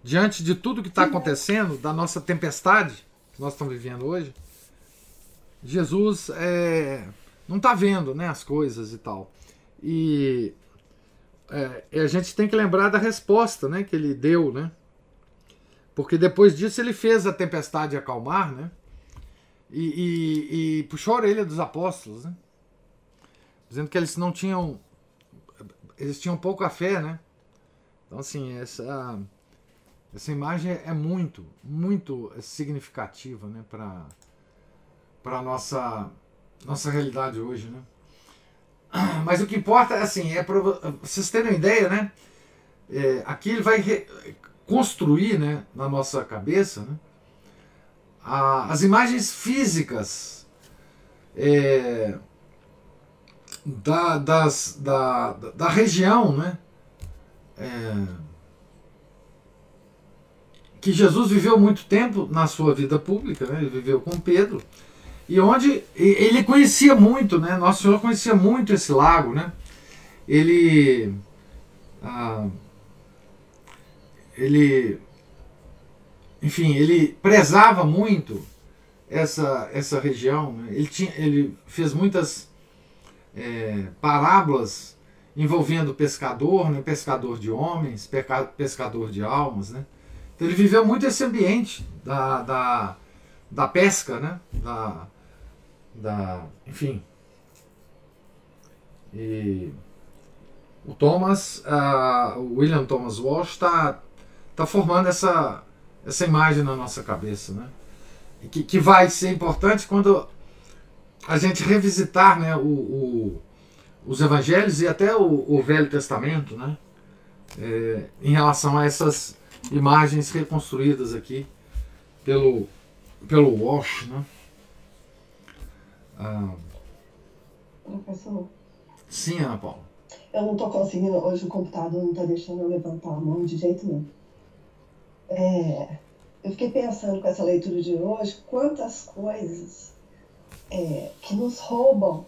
diante de tudo que está acontecendo, da nossa tempestade que nós estamos vivendo hoje, Jesus é, não está vendo né, as coisas e tal. E é, a gente tem que lembrar da resposta né, que ele deu, né? Porque depois disso ele fez a tempestade acalmar, né? E, e, e puxou a orelha dos apóstolos, né? Dizendo que eles não tinham. Eles tinham pouca fé, né? Então, assim, essa essa imagem é muito, muito significativa né, para a nossa, nossa realidade hoje. Né? Mas o que importa assim, é para vocês terem uma ideia, né? É, aqui ele vai construir né, na nossa cabeça né, a, as imagens físicas é, da, das, da, da região, né? É, que Jesus viveu muito tempo na sua vida pública, né? ele viveu com Pedro, e onde ele conhecia muito, né? Nosso Senhor conhecia muito esse lago, né? Ele, ah, ele, enfim, ele prezava muito essa essa região. Né? Ele tinha, ele fez muitas é, parábolas envolvendo pescador, né? Pescador de homens, pescador de almas, né? Então ele viveu muito esse ambiente da, da, da pesca, né? Da, da, enfim. E o Thomas, uh, o William Thomas Walsh está tá formando essa, essa imagem na nossa cabeça, né? Que, que vai ser importante quando a gente revisitar né, o, o os evangelhos e até o, o Velho Testamento, né? É, em relação a essas imagens reconstruídas aqui pelo, pelo Walsh. Né? Ah, Professor? Sim, Ana Paula. Eu não estou conseguindo, hoje o computador não está deixando eu levantar a mão de jeito nenhum. É, eu fiquei pensando com essa leitura de hoje quantas coisas é, que nos roubam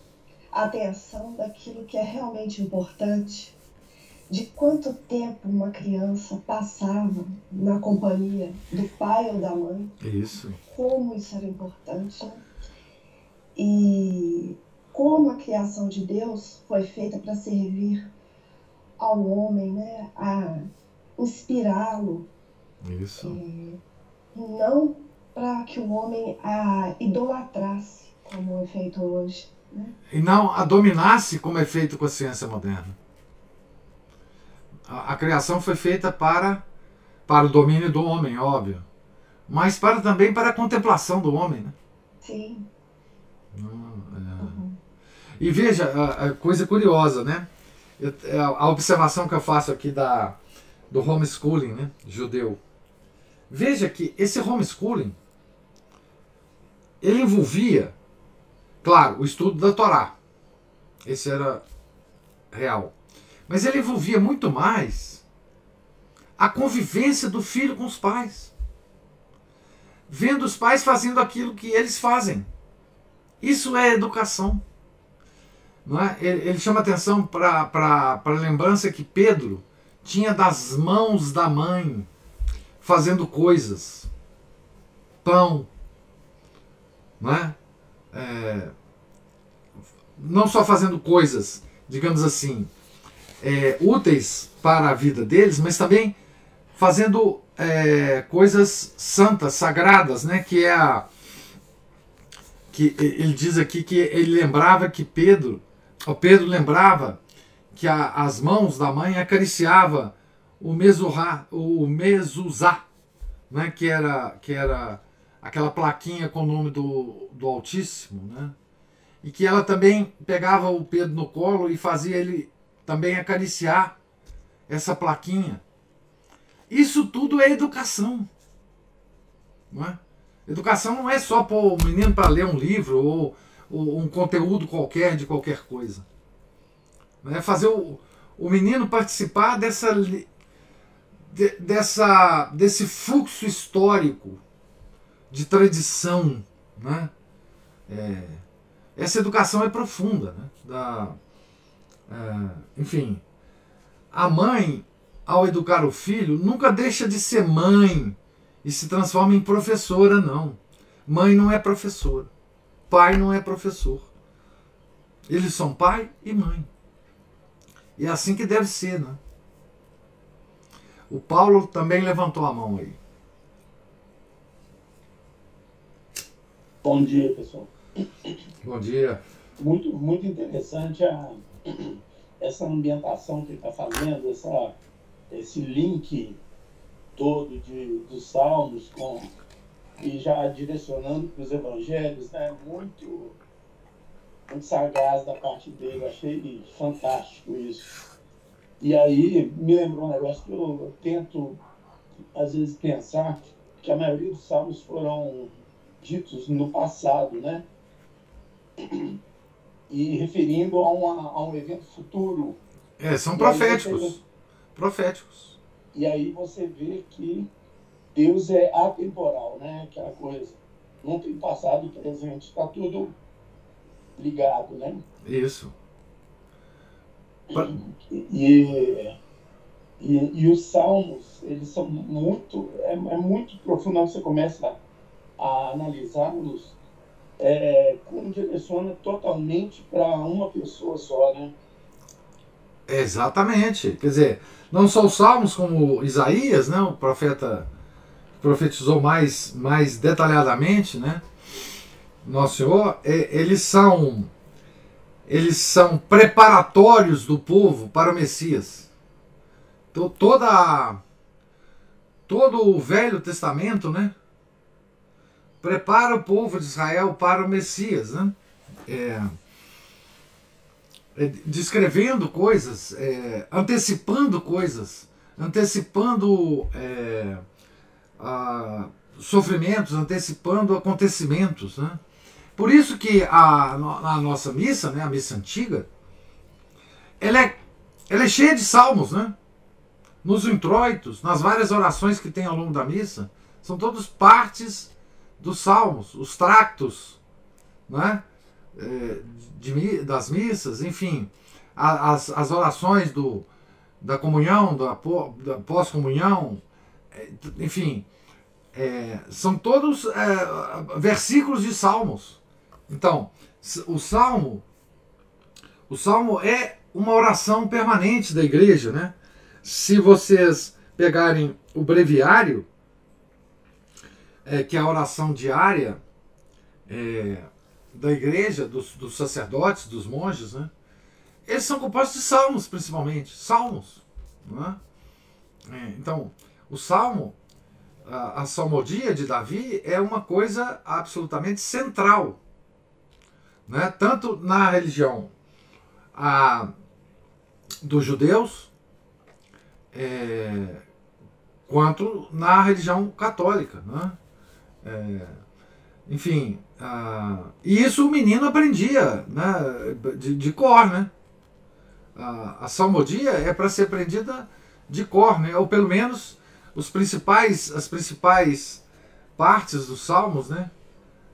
a atenção daquilo que é realmente importante de quanto tempo uma criança passava na companhia do pai ou da mãe. Isso. Como isso era importante. Né? E como a criação de Deus foi feita para servir ao homem, né? A inspirá-lo. Isso. É, não para que o homem a idolatrasse, como é feito hoje. Né? E não a dominasse, como é feito com a ciência moderna. A, a criação foi feita para, para o domínio do homem, óbvio. Mas para também para a contemplação do homem. Né? Sim. Uhum. E veja, a, a, coisa curiosa, né? Eu, é, a observação que eu faço aqui da, do homeschooling né, judeu. Veja que esse homeschooling ele envolvia, claro, o estudo da Torá. Esse era real. Mas ele envolvia muito mais a convivência do filho com os pais. Vendo os pais fazendo aquilo que eles fazem. Isso é educação. Não é? ele, ele chama atenção para a lembrança que Pedro tinha das mãos da mãe fazendo coisas. Pão. Não, é? é não só fazendo coisas, digamos assim, é, úteis para a vida deles, mas também fazendo é, coisas santas, sagradas, né? Que é a que ele diz aqui que ele lembrava que Pedro, o Pedro lembrava que a, as mãos da mãe acariciava o mesurá, o mezuzá, né? Que era que era aquela plaquinha com o nome do, do Altíssimo, né? E que ela também pegava o Pedro no colo e fazia ele também acariciar essa plaquinha. Isso tudo é educação. Não é? Educação não é só pôr o menino para ler um livro ou, ou, um conteúdo qualquer de qualquer coisa. É fazer o, o menino participar dessa, de, dessa, desse fluxo histórico de tradição. Né? É, essa educação é profunda. Né? Da, é, enfim, a mãe, ao educar o filho, nunca deixa de ser mãe e se transforma em professora, não. Mãe não é professora. Pai não é professor. Eles são pai e mãe. E é assim que deve ser, né? O Paulo também levantou a mão aí. Bom dia, pessoal. Bom dia. Muito, muito interessante a, essa ambientação que ele está fazendo, essa, esse link todo de, dos salmos com, e já direcionando para os evangelhos, né? muito, muito sagaz da parte dele, achei fantástico isso. E aí me lembrou um negócio que eu, tento, às vezes, pensar que a maioria dos salmos foram ditos no passado, né? E referindo a, uma, a um evento futuro. É, são proféticos. Proféticos. E aí você vê que Deus é atemporal, né? Aquela coisa. Não tem passado e presente, está tudo ligado, né? Isso. E, e, e, os salmos, eles são muito, é, é muito profundo você começa a, a analisá-los, é, como direciona totalmente para uma pessoa só, né? Exatamente. Quer dizer, não só os salmos, como Isaías, né, o profeta profetizou mais, mais detalhadamente, né? Nosso Senhor, eles são eles são preparatórios do povo para o Messias. Então, toda todo o Velho Testamento, né, prepara o povo de Israel para o Messias, né? É, é, descrevendo coisas, é, antecipando coisas, antecipando é, a, sofrimentos, antecipando acontecimentos. Né? Por isso que a, a nossa missa, né, a missa antiga, ela é, ela é cheia de salmos, né? Nos introitos, nas várias orações que tem ao longo da missa, são todos partes dos salmos, os tractos, né? de, das missas, enfim, as, as orações do, da comunhão, da, da pós-comunhão, é, enfim, é, são todos é, versículos de salmos. Então, o salmo, o salmo é uma oração permanente da igreja, né? Se vocês pegarem o breviário, é, que é a oração diária é, da igreja, dos, dos, sacerdotes, dos monges, né? Eles são compostos de salmos, principalmente, salmos. Né? É, então, o salmo a, a salmodia de Davi é uma coisa absolutamente central, né? tanto na religião a, dos judeus, é, quanto na religião católica. Né? É, enfim, e isso o menino aprendia né? de, de cor. Né? A, a salmodia é para ser aprendida de cor, né? ou pelo menos os principais, as principais partes dos salmos, né?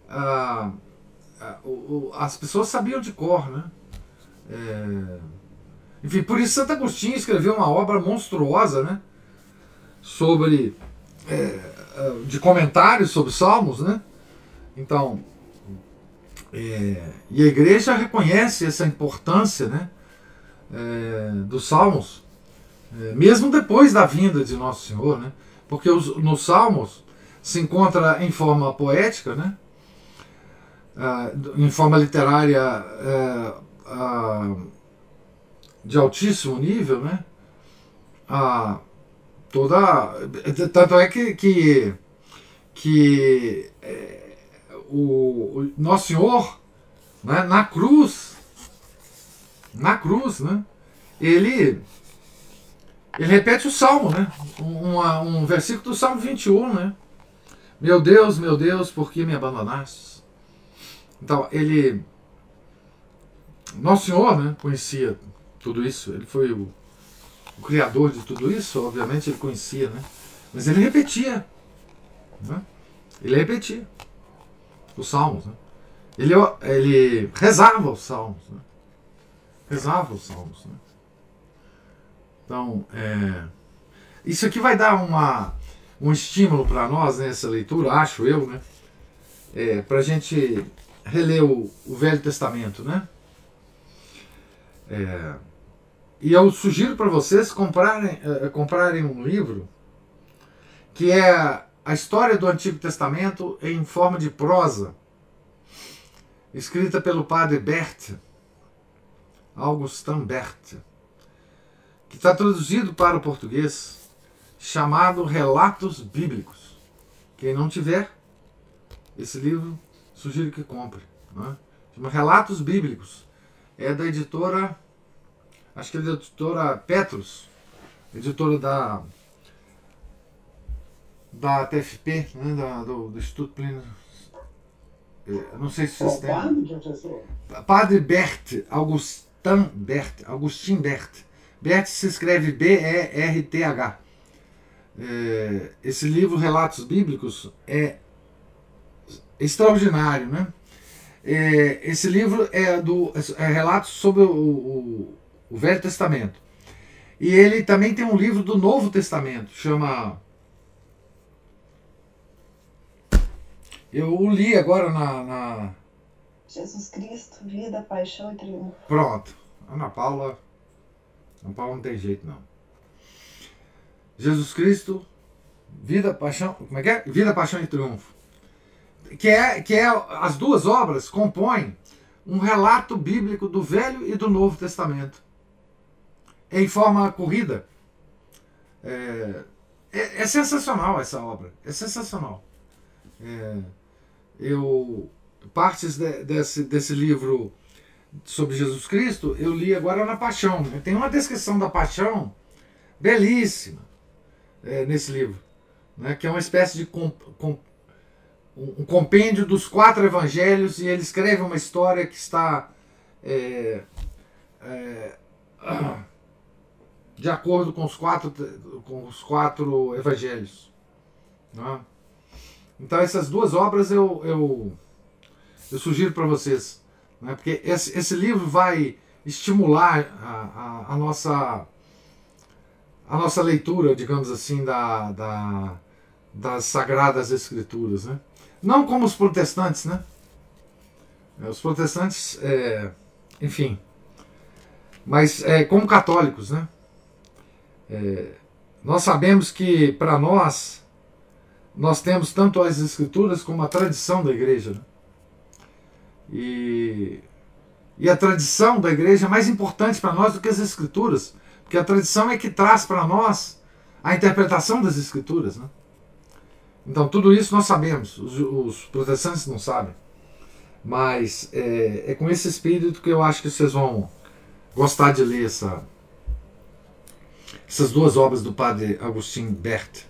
Ah, as pessoas sabiam de cor, né? É, enfim, por isso Santo Agostinho escreveu uma obra monstruosa, né? Sobre é, ah, de comentários sobre salmos, né? Então, é, e a igreja reconhece essa importância, né? É, dos salmos é, mesmo depois da vinda de Nosso Senhor, né? porque os, nos Salmos se encontra em forma poética, né? Ah, em forma literária ah, de altíssimo nível, né? Ah, toda, tanto é que, que, que é, o, o Nosso Senhor né, na cruz, na cruz, né? ele ele repete o Salmo, né? Um, um versículo do Salmo 21, né? Meu Deus, meu Deus, por que me abandonaste? Então, ele. Nosso Senhor, né? Conhecia tudo isso. Ele foi o, o criador de tudo isso, obviamente ele conhecia, né? Mas ele repetia. Né? Ele repetia os salmos. Né? Ele, ele rezava os salmos. Né? Rezava os salmos. Né? Então, é, isso aqui vai dar uma, um estímulo para nós nessa leitura, acho eu, né? É, para a gente reler o, Velho Testamento, né? É, e eu sugiro para vocês comprarem, é, comprarem um livro que é a história do Antigo Testamento em forma de prosa, escrita pelo padre Bert, Augustin Bert que está traduzido para o português, chamado Relatos Bíblicos. Quem não tiver esse livro, sugiro que compre. Né? Chama Relatos Bíblicos. É da editora, acho que é da editora Petrus, editora da da TFP, né, da, do, do Instituto Plínio. É, não sei se vocês têm. Padre Bert, Augustin Bert, Augustin Bert. Bert se escreve B-E-R-T-H. É, esse livro, Relatos Bíblicos, é extraordinário, né? É, esse livro é do é relatos sobre o, o, o, Velho Testamento. E ele também tem um livro do Novo Testamento, chama. Eu o li agora na, na... Jesus Cristo, Vida, Paixão e Triunfo. Pronto. Ana Paula são Paulo não tem jeito, não. Jesus Cristo, vida, paixão, como é que é? Vida, paixão e triunfo. Que é, que é as duas obras compõem um relato bíblico do Velho e do Novo Testamento. Em forma corrida. É, é, é sensacional essa obra. É sensacional. É, eu partes de, desse, desse livro sobre Jesus Cristo, eu li agora na Paixão. Né? Tem uma descrição da Paixão belíssima é, nesse livro, né? que é uma espécie de com, com, um compêndio dos quatro evangelhos e ele escreve uma história que está é, é, de acordo com os quatro, com os quatro evangelhos. Né? Então essas duas obras eu, eu, eu sugiro para vocês. Né? Porque esse, esse livro vai estimular a, a, a nossa a nossa leitura, digamos assim, da, da, das Sagradas Escrituras. Né? Não como os protestantes, né? É, os protestantes, é, enfim, mas é, como católicos, né? É, nós sabemos que para nós, nós temos tanto as escrituras como a tradição da igreja. Né? E, e a tradição da igreja é mais importante para nós do que as escrituras, porque a tradição é que traz para nós a interpretação das escrituras. Né? Então tudo isso nós sabemos, os, os protestantes não sabem. Mas é, é com esse espírito que eu acho que vocês vão gostar de ler essa, essas duas obras do padre Agostinho Bert.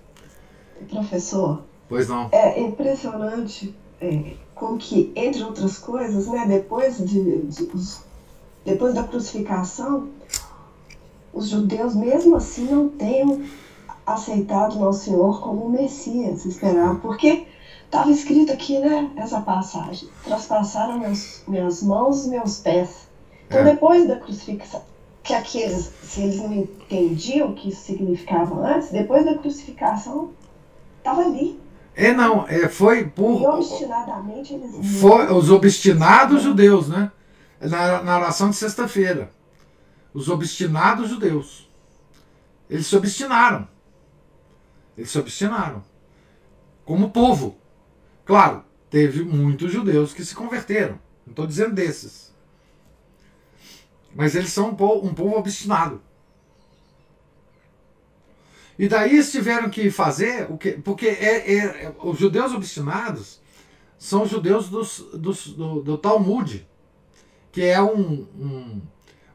Professor. Pois não. É impressionante é, como que, entre outras coisas, né, depois, de, de depois da crucificação, os judeus mesmo assim não tenham aceitado Nosso Senhor como o Messias, esperar, porque estava escrito aqui, né, essa passagem, traspassaram meus, minhas mãos e meus pés então, é. depois da crucificação, que aqueles, se eles não entendiam o que isso significava antes, depois da crucificação, estava ali. É, não, é, foi por. E obstinadamente eles. Foi, os obstinados judeus, né? Na, na oração de sexta-feira. Os obstinados judeus. Eles se obstinaram. Eles se obstinaram. Como povo. Claro, teve muitos judeus que se converteram. Não estou dizendo desses. Mas eles são um povo, um povo obstinado. E daí eles tiveram que fazer o que. Porque é, é, os judeus obstinados são os judeus dos, dos, do, do Talmud, que é um, um,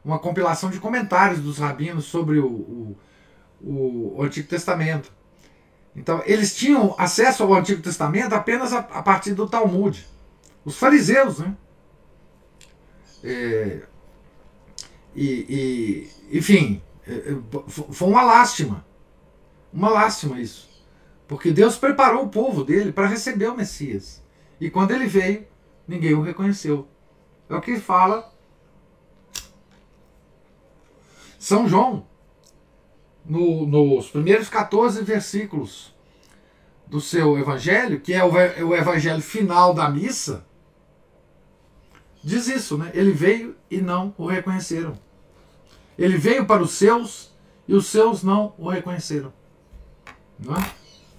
uma compilação de comentários dos rabinos sobre o, o, o, Antigo Testamento. Então, eles tinham acesso ao Antigo Testamento apenas a, a partir do Talmud. Os fariseus, né? É, e, e enfim, é, é, foi uma lástima. Uma lástima isso. Porque Deus preparou o povo dele para receber o Messias. E quando ele veio, ninguém o reconheceu. É o que fala São João, no, nos primeiros 14 versículos do seu evangelho, que é o, o evangelho final da missa, diz isso, né? Ele veio e não o reconheceram. Ele veio para os seus e os seus não o reconheceram. Não é?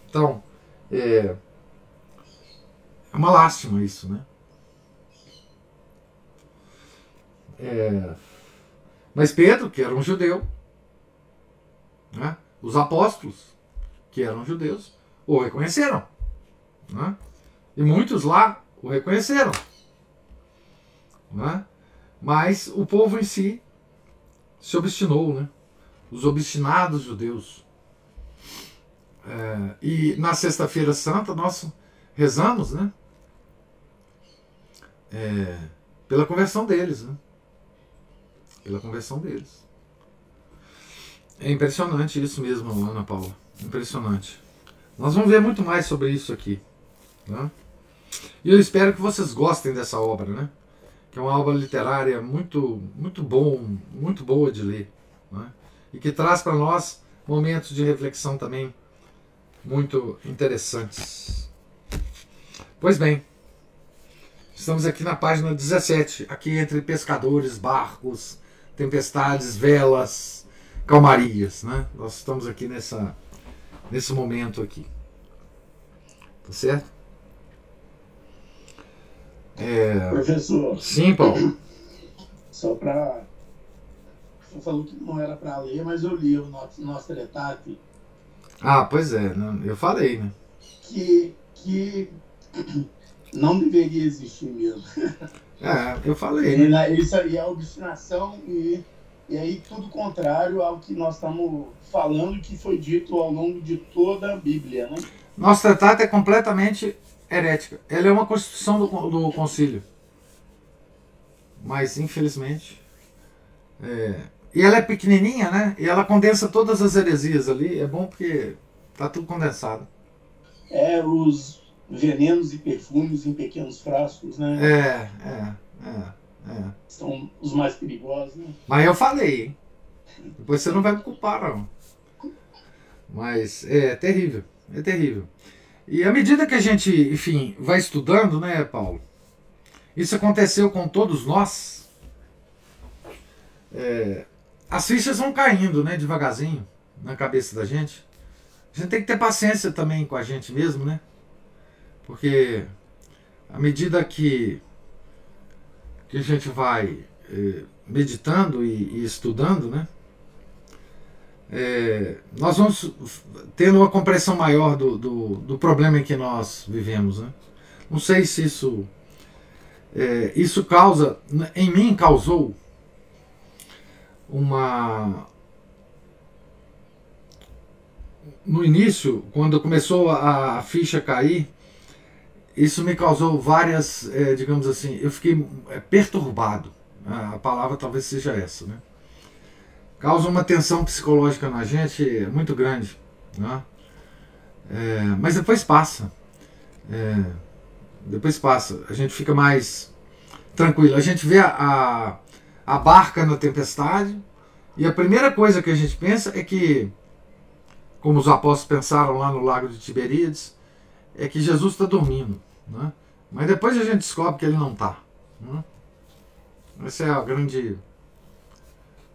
Então, é, é uma lástima isso, né? É, mas Pedro, que era um judeu, né? os apóstolos, que eram judeus, o reconheceram. Né? E muitos lá o reconheceram. Né? Mas o povo em si se obstinou, né? Os obstinados judeus. É, e na Sexta-feira Santa nós rezamos, né? É, pela conversão deles, né? Pela conversão deles. É impressionante isso mesmo, Ana Paula. Impressionante. Nós vamos ver muito mais sobre isso aqui. Né? E eu espero que vocês gostem dessa obra, né? que é uma obra literária muito, muito bom, muito boa de ler, né? e que traz para nós momentos de reflexão também muito interessantes. Pois bem, estamos aqui na página 17, aqui entre pescadores, barcos, tempestades, velas, calmarias, né? Nós estamos aqui nessa nesse momento aqui. Tá certo? É... Professor. Sim, Paulo. Só para. Você falou que não era para ler, mas eu li o nosso Etate. Ah, pois é, eu falei, né? Que, que não deveria existir mesmo. É, eu falei. Né? Isso aí é obstinação e, e aí tudo contrário ao que nós estamos falando que foi dito ao longo de toda a Bíblia, né? Nosso tratado é completamente herética. Ela é uma constituição do, do concílio. Mas, infelizmente. É... E ela é pequenininha, né? E ela condensa todas as heresias ali. É bom porque tá tudo condensado. É, os venenos e perfumes em pequenos frascos, né? É, é, é. É. São os mais perigosos, né? Mas eu falei? Depois você não vai me culpar, não. Mas é terrível, é terrível. E à medida que a gente, enfim, vai estudando, né, Paulo? Isso aconteceu com todos nós. É, as fichas vão caindo, né, devagarzinho, na cabeça da gente. A gente tem que ter paciência também com a gente mesmo, né? Porque à medida que, que a gente vai é, meditando e, e, estudando, né? É, nós vamos tendo uma compreensão maior do, do, do, problema em que nós vivemos. Né? Não sei se isso, é, isso causa, em mim causou uma. No início, quando começou a, a ficha cair, isso me causou várias, é, digamos assim, eu fiquei é, perturbado. A palavra talvez seja essa, né? Causa uma tensão psicológica na gente muito grande, né? É, mas depois passa. É, depois passa. A gente fica mais tranquilo. A gente vê a, a, a barca na tempestade e a primeira coisa que a gente pensa é que, como os apóstolos pensaram lá no lago de Tiberíades, é que Jesus está dormindo. Né? Mas depois a gente descobre que ele não está. Né? Essa é a grande,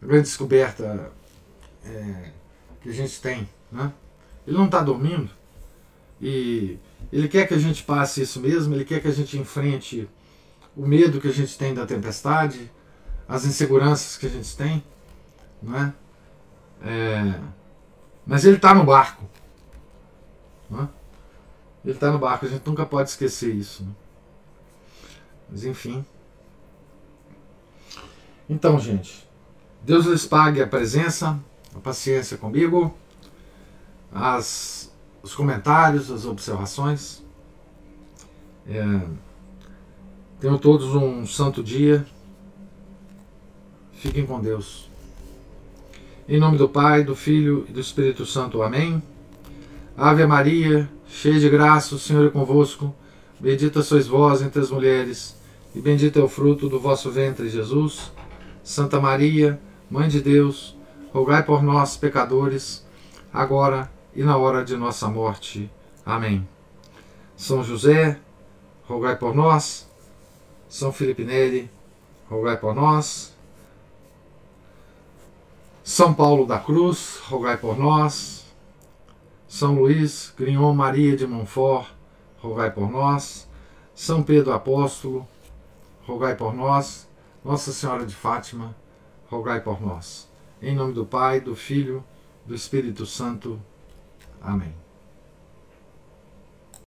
a grande descoberta é, que a gente tem. Né? Ele não está dormindo e ele quer que a gente passe isso mesmo, ele quer que a gente enfrente o medo que a gente tem da tempestade, as inseguranças que a gente tem. Né? É, mas ele está no barco. Né? Ele está no barco, a gente nunca pode esquecer isso. Né? Mas enfim. Então, gente, Deus lhes pague a presença, a paciência comigo, as, os comentários, as observações. É, tenham todos um santo dia. Fiquem com Deus. Em nome do Pai, do Filho e do Espírito Santo. Amém. Ave Maria cheia de graça, o Senhor é convosco. Bendita sois vós entre as mulheres, e bendito é o fruto do vosso ventre, Jesus. Santa Maria, Mãe de Deus, rogai por nós, pecadores, agora e na hora de nossa morte. Amém. São José, rogai por nós. São Felipe Neri, rogai por nós. São Paulo da Cruz, rogai por nós. São Luís, Grignon Maria de Montfort, rogai por nós. São Pedro Apóstolo, rogai por nós. Nossa Senhora de Fátima, rogai por nós. Em nome do Pai, do Filho, do Espírito Santo. Amém.